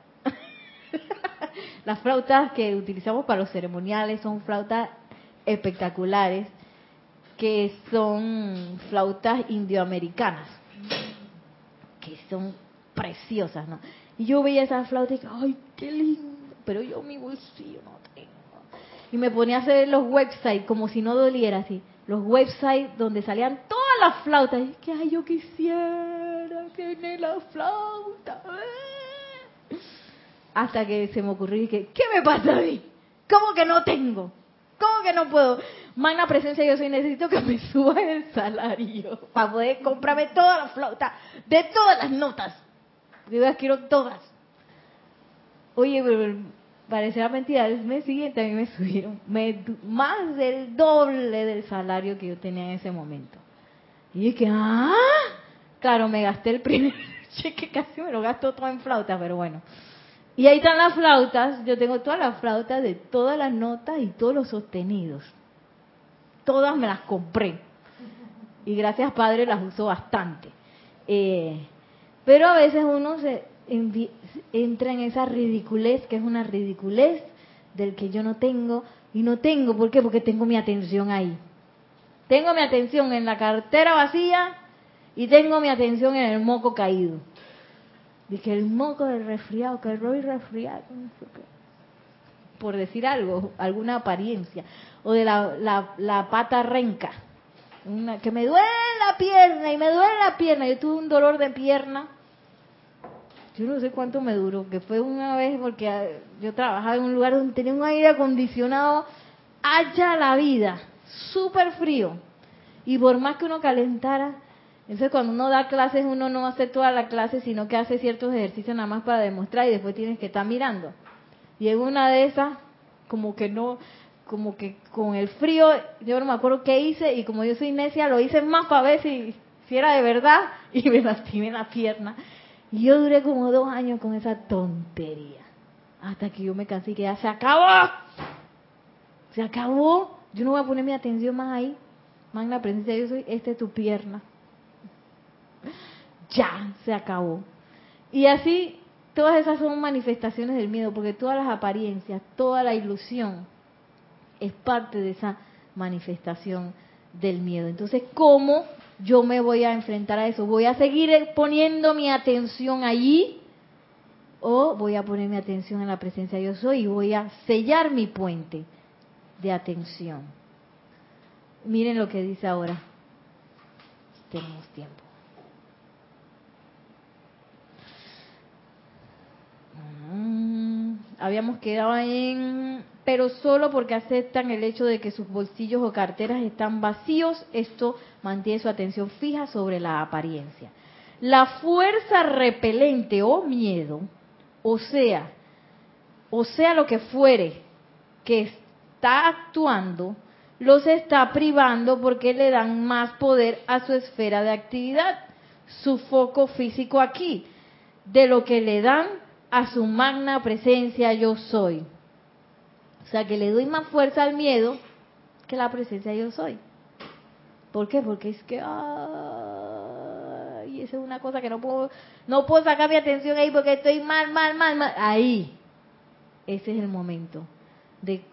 [laughs] las flautas que utilizamos para los ceremoniales son flautas espectaculares que son flautas indioamericanas, que son preciosas, ¿no? Y yo veía esas flautas y dije, ¡ay, qué lindo! Pero yo mi bolsillo no tengo. Y me ponía a hacer los websites como si no doliera así. Los websites donde salían todas las flautas. Y que, ¡ay, yo quisiera tener la flauta! Hasta que se me ocurrió y dije, ¿qué me pasa a mí? ¿Cómo que no tengo? ¿Cómo que no puedo? Magna presencia, yo soy, necesito que me [laughs] suba el salario para poder comprarme toda la flauta de todas las notas. Yo las quiero todas. Oye, parecerá mentira, el mes siguiente a mí me subieron más del doble del salario que yo tenía en ese momento. Y dije, ah, claro, me gasté el primer [laughs] cheque, casi me lo gasto todo en flauta, pero bueno. Y ahí están las flautas, yo tengo todas las flautas de todas las notas y todos los sostenidos. Todas me las compré. Y gracias Padre las uso bastante. Eh, pero a veces uno se entra en esa ridiculez, que es una ridiculez del que yo no tengo. Y no tengo, ¿por qué? Porque tengo mi atención ahí. Tengo mi atención en la cartera vacía y tengo mi atención en el moco caído. Dije, el moco del resfriado, que el resfriado. Por decir algo, alguna apariencia. O de la, la, pata renca. Una, que me duele la pierna y me duele la pierna. Yo tuve un dolor de pierna. Yo no sé cuánto me duró, que fue una vez porque ah, yo trabajaba en un lugar donde tenía un aire acondicionado allá la vida, súper frío. Y por más que uno calentara, entonces cuando uno da clases, uno no hace toda la clase, sino que hace ciertos ejercicios nada más para demostrar y después tienes que estar mirando. Y en una de esas, como que no, como que con el frío, yo no me acuerdo qué hice y como yo soy necia, lo hice más para ver si, si era de verdad [laughs] y me lastimé la pierna. Y yo duré como dos años con esa tontería. Hasta que yo me cansé y que ya se acabó. Se acabó. Yo no voy a poner mi atención más ahí. Magna presencia, yo soy, esta es tu pierna ya se acabó. Y así, todas esas son manifestaciones del miedo, porque todas las apariencias, toda la ilusión es parte de esa manifestación del miedo. Entonces, ¿cómo yo me voy a enfrentar a eso? ¿Voy a seguir poniendo mi atención allí? ¿O voy a poner mi atención en la presencia de yo soy y voy a sellar mi puente de atención? Miren lo que dice ahora. Tenemos tiempo. Habíamos quedado en, pero solo porque aceptan el hecho de que sus bolsillos o carteras están vacíos, esto mantiene su atención fija sobre la apariencia. La fuerza repelente o miedo, o sea, o sea lo que fuere que está actuando, los está privando porque le dan más poder a su esfera de actividad, su foco físico aquí, de lo que le dan a su magna presencia yo soy. O sea que le doy más fuerza al miedo que la presencia yo soy. ¿Por qué? Porque es que, ay, esa es una cosa que no puedo, no puedo sacar mi atención ahí porque estoy mal, mal, mal, mal. Ahí, ese es el momento de,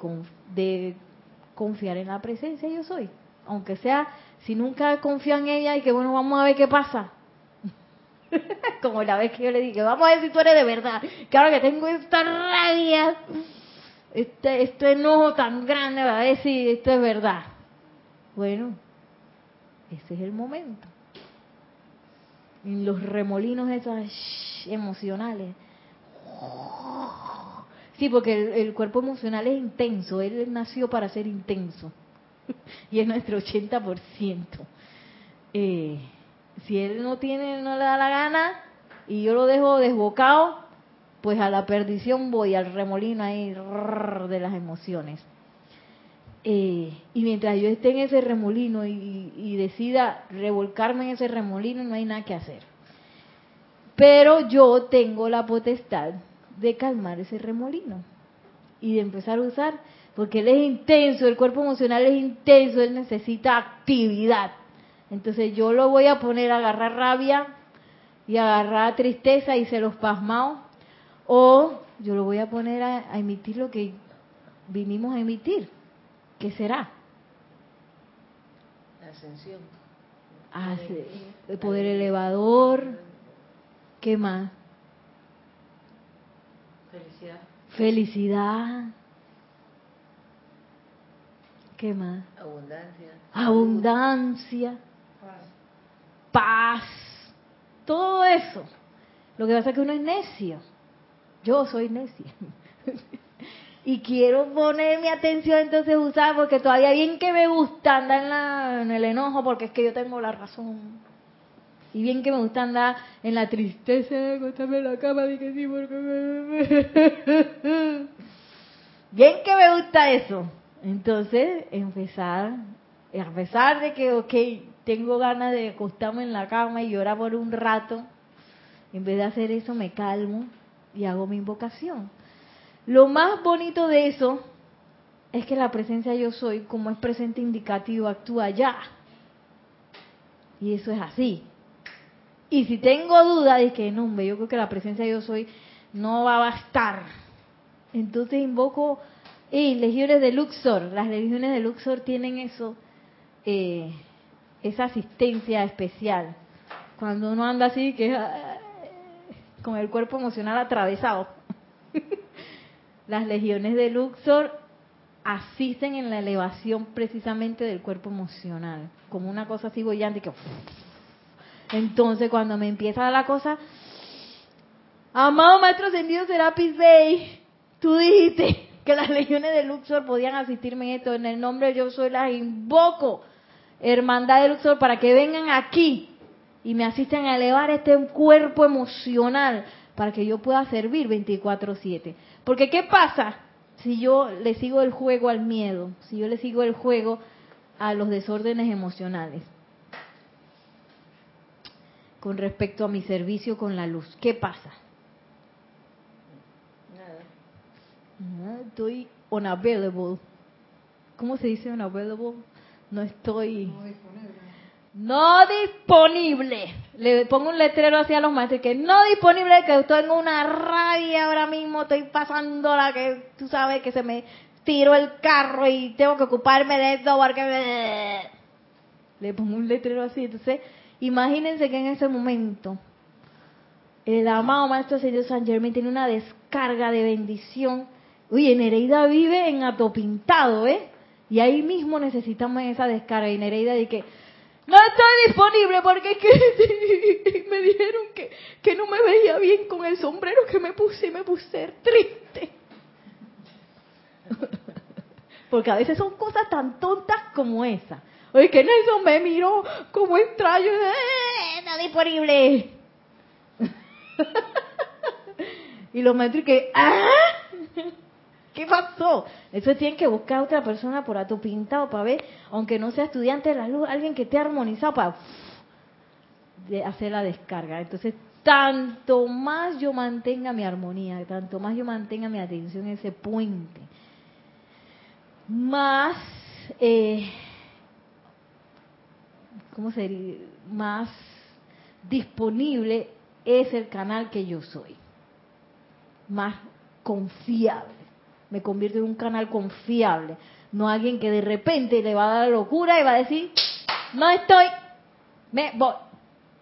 de confiar en la presencia yo soy. Aunque sea, si nunca confío en ella y que bueno, vamos a ver qué pasa. [laughs] Como la vez que yo le dije, vamos a ver si tú eres de verdad. Que ahora que tengo esta rabia, este, este enojo tan grande, a ver si esto es verdad. Bueno, ese es el momento. En los remolinos esos emocionales. Sí, porque el, cuerpo emocional es intenso, él nació para ser intenso. [laughs] y es nuestro 80%. Eh, si él no tiene, no le da la gana, y yo lo dejo desbocado, pues a la perdición voy, al remolino ahí de las emociones. Eh, y mientras yo esté en ese remolino y, decida revolcarme en ese remolino, no hay nada que hacer. Pero yo tengo la potestad de calmar ese remolino y de empezar a usar, porque él es intenso, el cuerpo emocional es intenso, él necesita actividad. Entonces yo lo voy a poner a agarrar rabia y agarrar tristeza y se los pasmao, o yo lo voy a poner a emitir lo que vinimos a emitir ¿Qué será? La ascensión. Ah, el poder elevador. ¿Qué más? Felicidad. Felicidad. ¿Qué más? Abundancia. Abundancia. Paz. Todo eso. Lo que pasa es que uno es necio. Yo soy necia. [laughs] y quiero poner mi atención entonces usar porque todavía bien que me gusta andar en, el enojo porque es que yo tengo la razón y bien que me gusta andar en la tristeza acostarme en la cama y sí porque me... [laughs] bien que me gusta eso entonces empezar a pesar de que ok tengo ganas de acostarme en la cama y llorar por un rato en vez de hacer eso me calmo y hago mi invocación lo más bonito de eso es que la presencia yo soy, como es presente indicativo, actúa ya. Y eso es así. Y si tengo duda de que no, yo creo que la presencia yo soy no va a bastar. Entonces invoco y legiones de Luxor. Las legiones de Luxor tienen eso, eh, esa asistencia especial. Cuando uno anda así, que con el cuerpo emocional atravesado. [laughs] las legiones de Luxor asisten en la elevación precisamente del cuerpo emocional, como una cosa así bollante que entonces cuando me empieza la cosa, amado maestro ascendido Serapis Bey, tú dijiste que las legiones de Luxor podían asistirme en esto, en el nombre de yo soy las invoco, hermandad de Luxor, para que vengan aquí y me asisten a elevar este cuerpo emocional para que yo pueda servir 24/7. Porque ¿qué pasa si yo le sigo el juego al miedo? Si yo le sigo el juego a los desórdenes emocionales. Con respecto a mi servicio con la luz, ¿qué pasa? Nada. Estoy unavailable. ¿Cómo se dice unavailable? No estoy... No disponible. Le pongo un letrero hacia los maestros que no disponible, que estoy en una rabia ahora mismo, estoy pasando la que tú sabes que se me tiró el carro y tengo que ocuparme de esto porque le pongo un letrero así. Entonces, imagínense que en ese momento el amado maestro señor San Germain tiene una descarga de bendición. Uy, Nereida vive en atopintado, ¿eh? Y ahí mismo necesitamos esa descarga. Y Nereida dice que no estoy disponible porque es que [laughs] me dijeron que, no me veía bien con el sombrero que me puse y me puse triste. [laughs] Porque a veces son cosas tan tontas como esa. Oye, que Nelson me miró como extraño. ¡Eh, no disponible! [laughs] y los maestros que... ¡Ah! ¿Qué pasó? Eso tiene que buscar a otra persona por a tu pintado para ver, aunque no sea estudiante de la luz, alguien que esté armonizado para hacer la descarga. Entonces, tanto más yo mantenga mi armonía, tanto más yo mantenga mi atención en ese puente, más, eh, ¿cómo sería? Más disponible es el canal que yo soy. Más confiable. Me convierte en un canal confiable. No alguien que de repente le va a dar locura y va a decir, no estoy, me voy.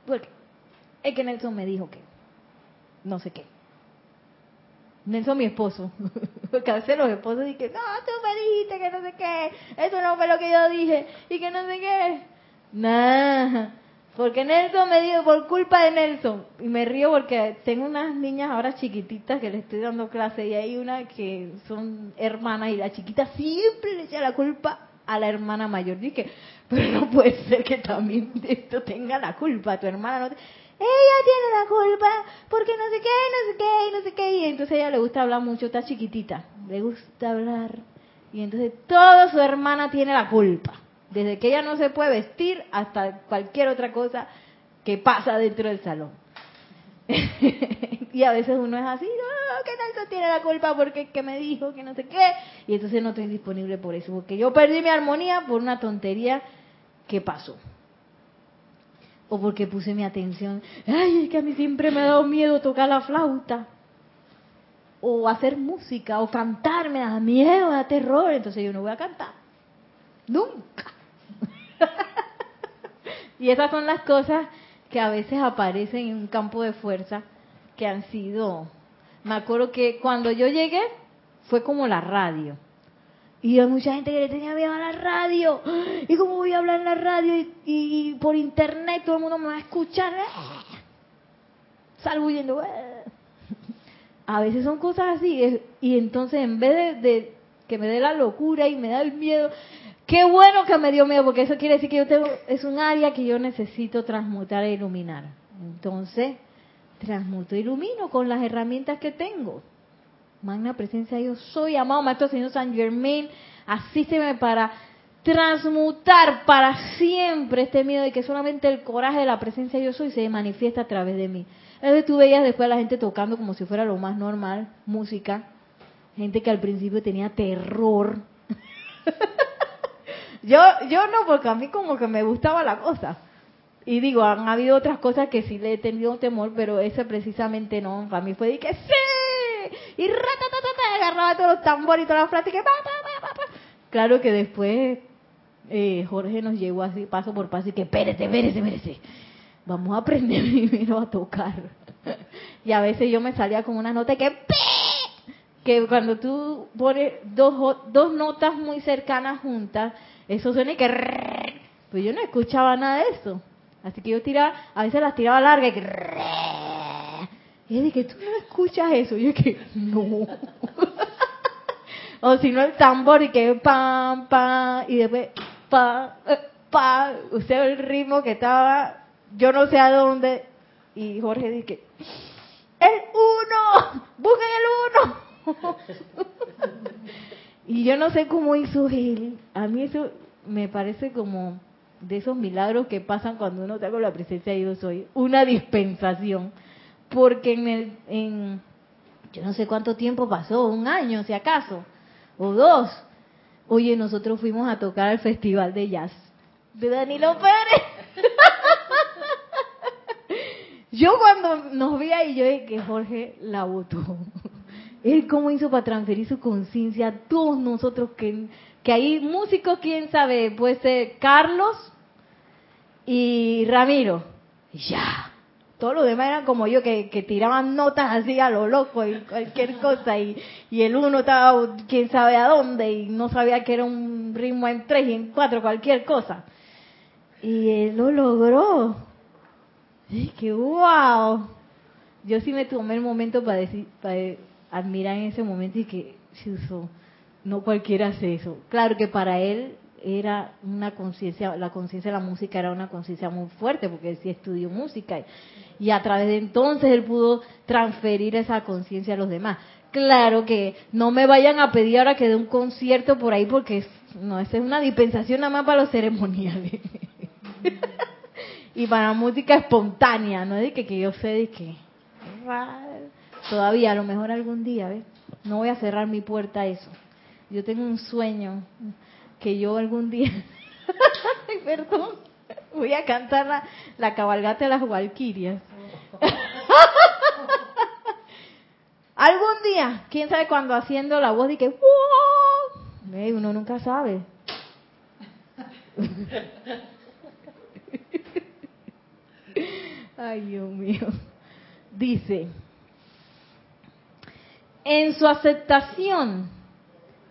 Porque es que Nelson me dijo que no sé qué. Nelson, mi esposo. [laughs] Porque a veces los esposos dicen, no, tú me dijiste que no sé qué, eso no fue lo que yo dije, y que no sé qué. Nah, porque Nelson me dijo, por culpa de Nelson, y me río porque tengo unas niñas ahora chiquititas que le estoy dando clase, y hay una que son hermanas, y la chiquita siempre le echa la culpa a la hermana mayor. Dije, pero no puede ser que también esto tenga la culpa, tu hermana no ella tiene la culpa porque no sé qué, no sé qué, no sé qué. Y entonces ella le gusta hablar mucho, está chiquitita, le gusta hablar. Y entonces toda su hermana tiene la culpa. Desde que ella no se puede vestir hasta cualquier otra cosa que pasa dentro del salón. [laughs] y a veces uno es así, no, que Nelson tiene la culpa porque que me dijo que no sé qué. Y entonces no estoy disponible por eso, porque yo perdí mi armonía por una tontería que pasó. O porque puse mi atención, ay, es que a mí siempre me ha dado miedo tocar la flauta, o hacer música, o cantar, me da miedo, me da terror, entonces yo no voy a cantar, nunca. [laughs] y esas son las cosas que a veces aparecen en un campo de fuerza que han sido, me acuerdo que cuando yo llegué fue como la radio y hay mucha gente que le tenía miedo a la radio. [gasps] ¿Y cómo voy a hablar en la radio y, por internet todo el mundo me va a escuchar? [gasps] Salgo huyendo. [laughs] A veces son cosas así. Y entonces en vez de, que me dé la locura y me da el miedo, qué bueno que me dio miedo, porque eso quiere decir que yo tengo, es un área que yo necesito transmutar e iluminar. Entonces, transmuto e ilumino con las herramientas que tengo. Magna presencia yo soy, amado Maestro Señor San Germain, asísteme para transmutar para siempre este miedo de que solamente el coraje de la presencia yo soy se manifiesta a través de mí. Entonces tú veías después a la gente tocando como si fuera lo más normal, música, gente que al principio tenía terror. [laughs] yo, yo no, porque a mí como que me gustaba la cosa. Y digo, han habido otras cosas que sí le he tenido temor, pero ese precisamente no. Para mí fue de que sí, y agarraba todos los tambores y todas las que claro que después eh, Jorge nos llegó así paso por paso y que espérate, espérate, espérate vamos a aprender [laughs] primero a tocar [laughs] y a veces yo me salía con una nota que que cuando tú pones dos, dos notas muy cercanas juntas eso suena y que pues yo no escuchaba nada de eso así que yo tiraba a veces las tiraba largas y que y él dije, ¿tú no escuchas eso? Y yo que, no. [laughs] o si no el tambor y que pam, pam, y después pam, eh, pam. Usted el ritmo que estaba, yo no sé a dónde. Y Jorge dice, ¡el uno! ¡Busquen el uno! [laughs] y yo no sé cómo hizo él. A mí eso me parece como de esos milagros que pasan cuando uno está con la presencia de Dios hoy. Una dispensación porque en el, en, yo no sé cuánto tiempo pasó, un año si acaso, o dos. Oye, nosotros fuimos a tocar al Festival de Jazz de Danilo Pérez. [laughs] yo cuando nos vi ahí, yo dije que Jorge la votó. [laughs] Él cómo hizo para transferir su conciencia a todos nosotros que, que hay músicos, quién sabe, puede ser Carlos y Ramiro. Y ya, todos los demás eran como yo, que, tiraban notas así a lo loco y cualquier cosa. Y, y el uno estaba quién sabe a dónde y no sabía que era un ritmo en tres y en cuatro, cualquier cosa. Y él lo logró. Y que wow. Yo sí me tomé el momento para decir, para admirar en ese momento y que no cualquiera hace eso. Claro que para él era una conciencia, la conciencia de la música era una conciencia muy fuerte, porque él sí estudió música. Y, a través de entonces él pudo transferir esa conciencia a los demás. Claro que no me vayan a pedir ahora que dé un concierto por ahí, porque no, esa es una dispensación nada más para los ceremoniales. [laughs] y para música espontánea, no es de que, que yo sé de que todavía, a lo mejor algún día, ¿ves? No voy a cerrar mi puerta a eso. Yo tengo un sueño que yo algún día, [laughs] perdón, Voy a cantar la, la cabalgata de las Valquirias. [laughs] Algún día, quién sabe cuando haciendo la voz de que ¡Wow! Uno nunca sabe. [laughs] Ay, Dios mío. Dice, en su aceptación,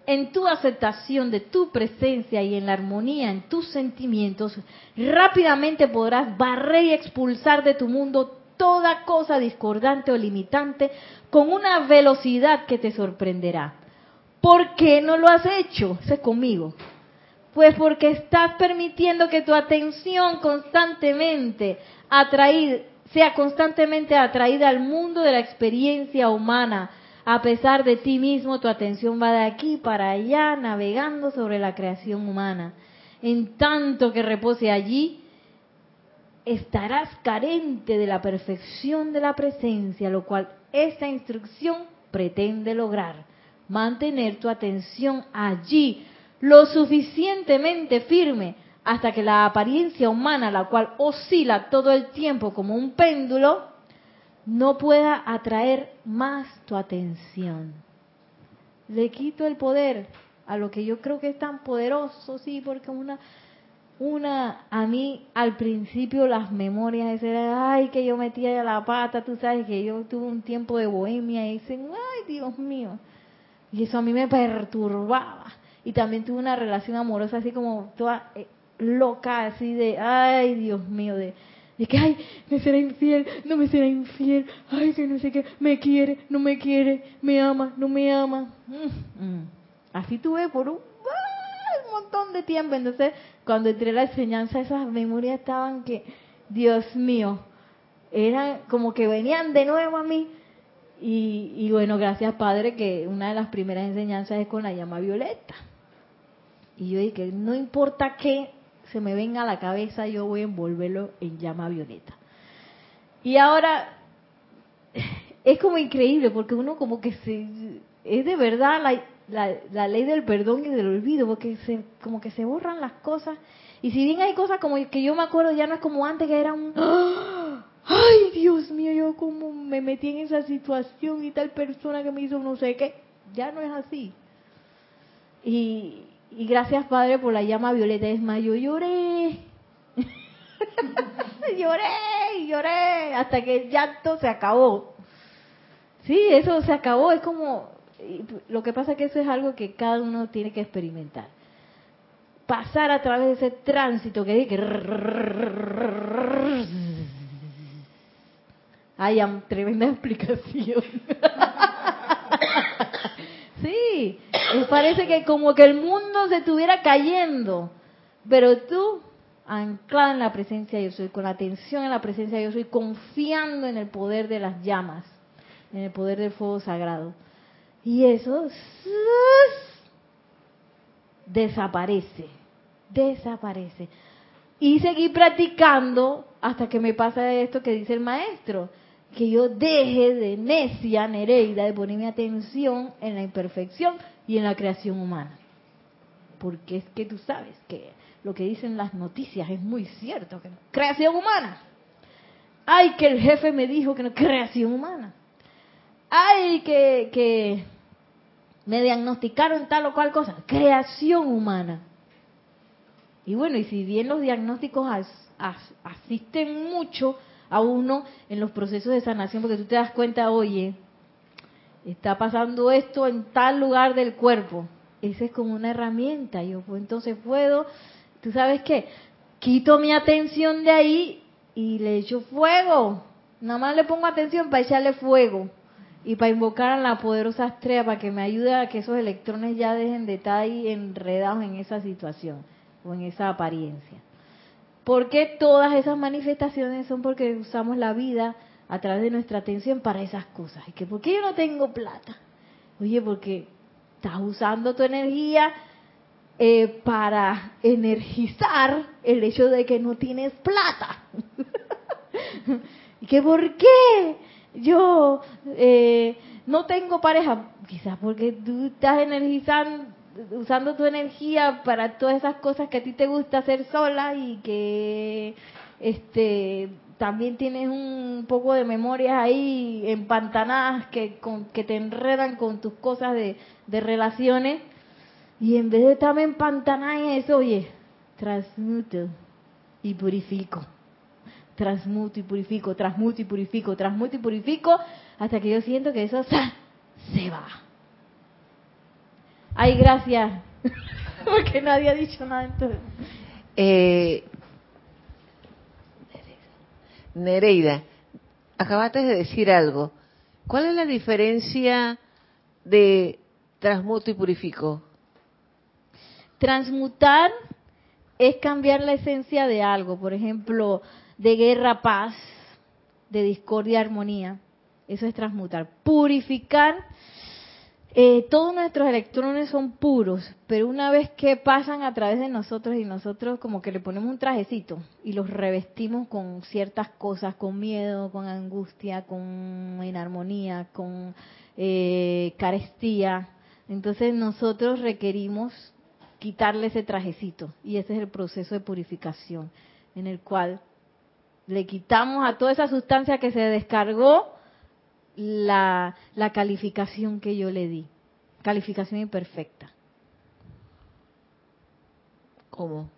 en tu aceptación de tu presencia y en la armonía en tus sentimientos, rápidamente podrás barrer y expulsar de tu mundo toda cosa discordante o limitante con una velocidad que te sorprenderá. ¿Por qué no lo has hecho? Sé conmigo. Pues porque estás permitiendo que tu atención constantemente sea constantemente atraída al mundo de la experiencia humana. A pesar de ti mismo, tu atención va de aquí para allá, navegando sobre la creación humana. En tanto que repose allí, estarás carente de la perfección de la presencia, lo cual esta instrucción pretende lograr. Mantener tu atención allí lo suficientemente firme hasta que la apariencia humana, la cual oscila todo el tiempo como un péndulo, no pueda atraer más tu atención. Le quito el poder a lo que yo creo que es tan poderoso, sí, porque una, una, a mí al principio las memorias era, ay, que yo metía la pata, tú sabes que yo tuve un tiempo de bohemia y dicen, ay, Dios mío. Y eso a mí me perturbaba. Y también tuve una relación amorosa así como toda eh, loca, así de, ay, Dios mío, de, de que, ay, me será infiel, no me será infiel, ay, que no sé qué, me quiere, no me quiere, me ama, no me ama. Mm, mm. Así tuve por un, un montón de tiempo. Entonces, cuando entré a la enseñanza, esas memorias estaban que, Dios mío, eran como que venían de nuevo a mí. Y, y bueno, gracias Padre, que una de las primeras enseñanzas es con la llama violeta. Y yo dije, no importa qué se me venga a la cabeza, yo voy a envolverlo en llama violeta. Y ahora es como increíble porque uno como que se es de verdad la, la, la, ley del perdón y del olvido porque se como que se borran las cosas y si bien hay cosas como que yo me acuerdo ya no es como antes que era un ¡Ah! ay Dios mío yo como me metí en esa situación y tal persona que me hizo no sé qué ya no es así y, y gracias, Padre, por la llama violeta. Es más, yo lloré. [laughs] lloré lloré hasta que el llanto se acabó. Sí, eso se acabó. Es como. Lo que pasa es que eso es algo que cada uno tiene que experimentar. Pasar a través de ese tránsito que dice [laughs] Ay, tremenda [laughs] explicación. Parece que como que el mundo se estuviera cayendo, pero tú, anclada en la presencia de yo soy, con la atención en la presencia de yo soy, confiando en el poder de las llamas, en el poder del fuego sagrado. Y eso desaparece, desaparece. Y seguí practicando hasta que me pasa esto que dice el maestro, que yo deje de necia, Nereida, de poner mi atención en la imperfección y en la creación humana. Porque es que tú sabes que lo que dicen las noticias es muy cierto. Que Creación humana. Ay, que el jefe me dijo que no, creación humana. Ay, que, que me diagnosticaron tal o cual cosa, creación humana. Y bueno, y si bien los diagnósticos asisten mucho a uno en los procesos de sanación, porque tú te das cuenta, oye, está pasando esto en tal lugar del cuerpo. Esa es como una herramienta. Yo pues, entonces puedo, tú sabes qué, quito mi atención de ahí y le echo fuego. Nada más le pongo atención para echarle fuego y para invocar a la poderosa estrella para que me ayude a que esos electrones ya dejen de estar ahí enredados en esa situación o en esa apariencia. Porque todas esas manifestaciones son porque usamos la vida a través de nuestra atención para esas cosas. ¿Y que por qué yo no tengo plata? Oye, porque estás usando tu energía eh, para energizar el hecho de que no tienes plata. [laughs] ¿Y que por qué yo eh, no tengo pareja? Quizás porque tú estás energizando, usando tu energía para todas esas cosas que a ti te gusta hacer sola y que este también tienes un poco de memorias ahí empantanadas que, que te enredan con tus cosas de, de relaciones y en vez de estarme empantanada en eso, oye, transmuto y purifico. Transmuto y purifico, transmuto y purifico, transmuto y purifico, hasta que yo siento que eso [laughs] se va. Ay, gracias. [laughs] Porque nadie ha dicho nada entonces. Eh, Nereida, acabaste de decir algo. ¿Cuál es la diferencia de transmuto y purifico? Transmutar es cambiar la esencia de algo, por ejemplo, de guerra, paz, de discordia, armonía. Eso es transmutar. Purificar, eh, todos nuestros electrones son puros, pero una vez que pasan a través de nosotros y nosotros como que le ponemos un trajecito y los revestimos con ciertas cosas, con miedo, con angustia, con inarmonía, con eh, carestía, entonces nosotros requerimos quitarle ese trajecito. Y ese es el proceso de purificación, en el cual le quitamos a toda esa sustancia que se descargó la, la calificación que yo le di. Calificación imperfecta. ¿Cómo?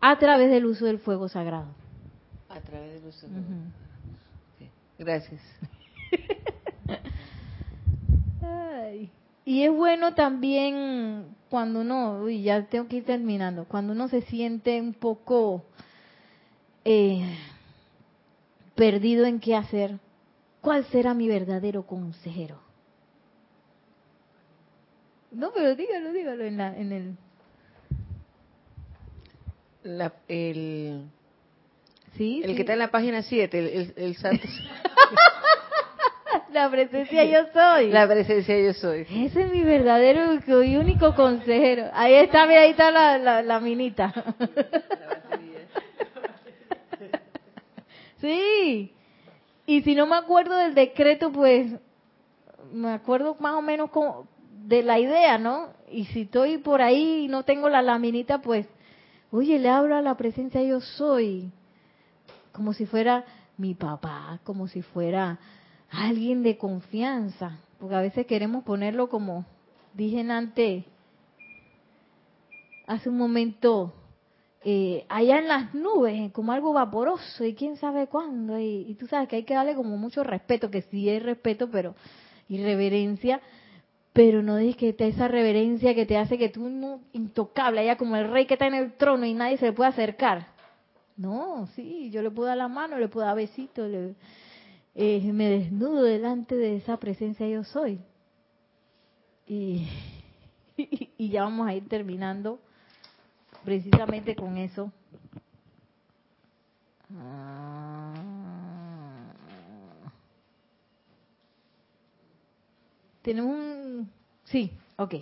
A través del uso del fuego sagrado. A través del uso del fuego. Gracias. Y es bueno también cuando uno, uy, ya tengo que ir terminando, cuando uno se siente un poco eh, perdido en qué hacer, ¿cuál será mi verdadero consejero? No, pero dígalo, dígalo en, la, en el... La, el, sí, el que está en la página 7, el, el, el santo... [laughs] [laughs] La presencia yo soy. La presencia yo soy. Ese es mi verdadero y único consejero. Ahí está, mira, ahí está la, la, minita. [laughs] Sí. Y si no me acuerdo del decreto, pues me acuerdo más o menos como de la idea, ¿no? Y si estoy por ahí y no tengo la laminita, pues, oye, le hablo a la presencia yo soy. Como si fuera mi papá, como si fuera alguien de confianza, porque a veces queremos ponerlo como dije antes, hace un momento, eh, allá en las nubes, como algo vaporoso y quién sabe cuándo, y, tú sabes que hay que darle como mucho respeto, que sí es respeto, pero y reverencia, pero no dices que esa reverencia que te hace que tú no intocable, allá como el rey que está en el trono y nadie se le puede acercar. No, sí, yo le puedo dar la mano, le puedo dar besito, eh, me desnudo delante de esa presencia yo soy. Y, [laughs] y ya vamos a ir terminando precisamente con eso. Ah. Tenemos un... Sí, ok.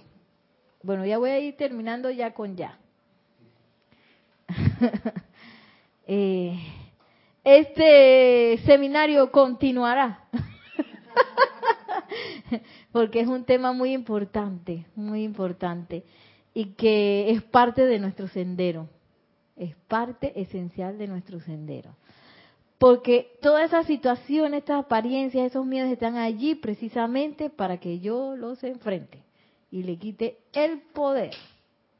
Bueno, ya voy a ir terminando ya con ya. [laughs] eh, este seminario continuará. [laughs] Porque es un tema muy importante, muy importante. Y que es parte de nuestro sendero. Es parte esencial de nuestro sendero. Porque todas esas situaciones, estas apariencias, esos miedos están allí precisamente para que yo los enfrente y le quite el poder.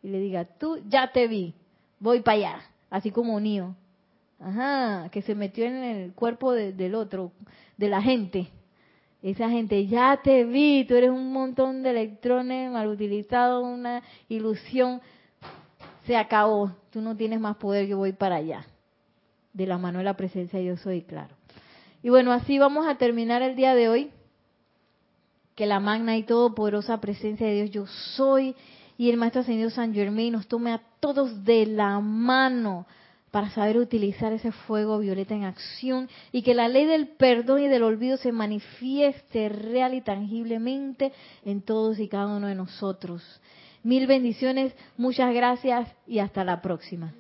Y le diga, tú ya te vi, voy para allá. Así como Nio Ajá, que se metió en el cuerpo del otro, de la gente. Esa gente, ya te vi, tú eres un montón de electrones mal utilizados, una ilusión. Se acabó, tú no tienes más poder, yo voy para allá. De la mano de la presencia yo soy, claro. Y bueno, así vamos a terminar el día de hoy. Que la magna y todopoderosa presencia de Dios yo soy y el Maestro Ascendido San Germain nos tome a todos de la mano para saber utilizar ese fuego violeta en acción y que la ley del perdón y del olvido se manifieste real y tangiblemente en todos y cada uno de nosotros. Mil bendiciones, muchas gracias y hasta la próxima.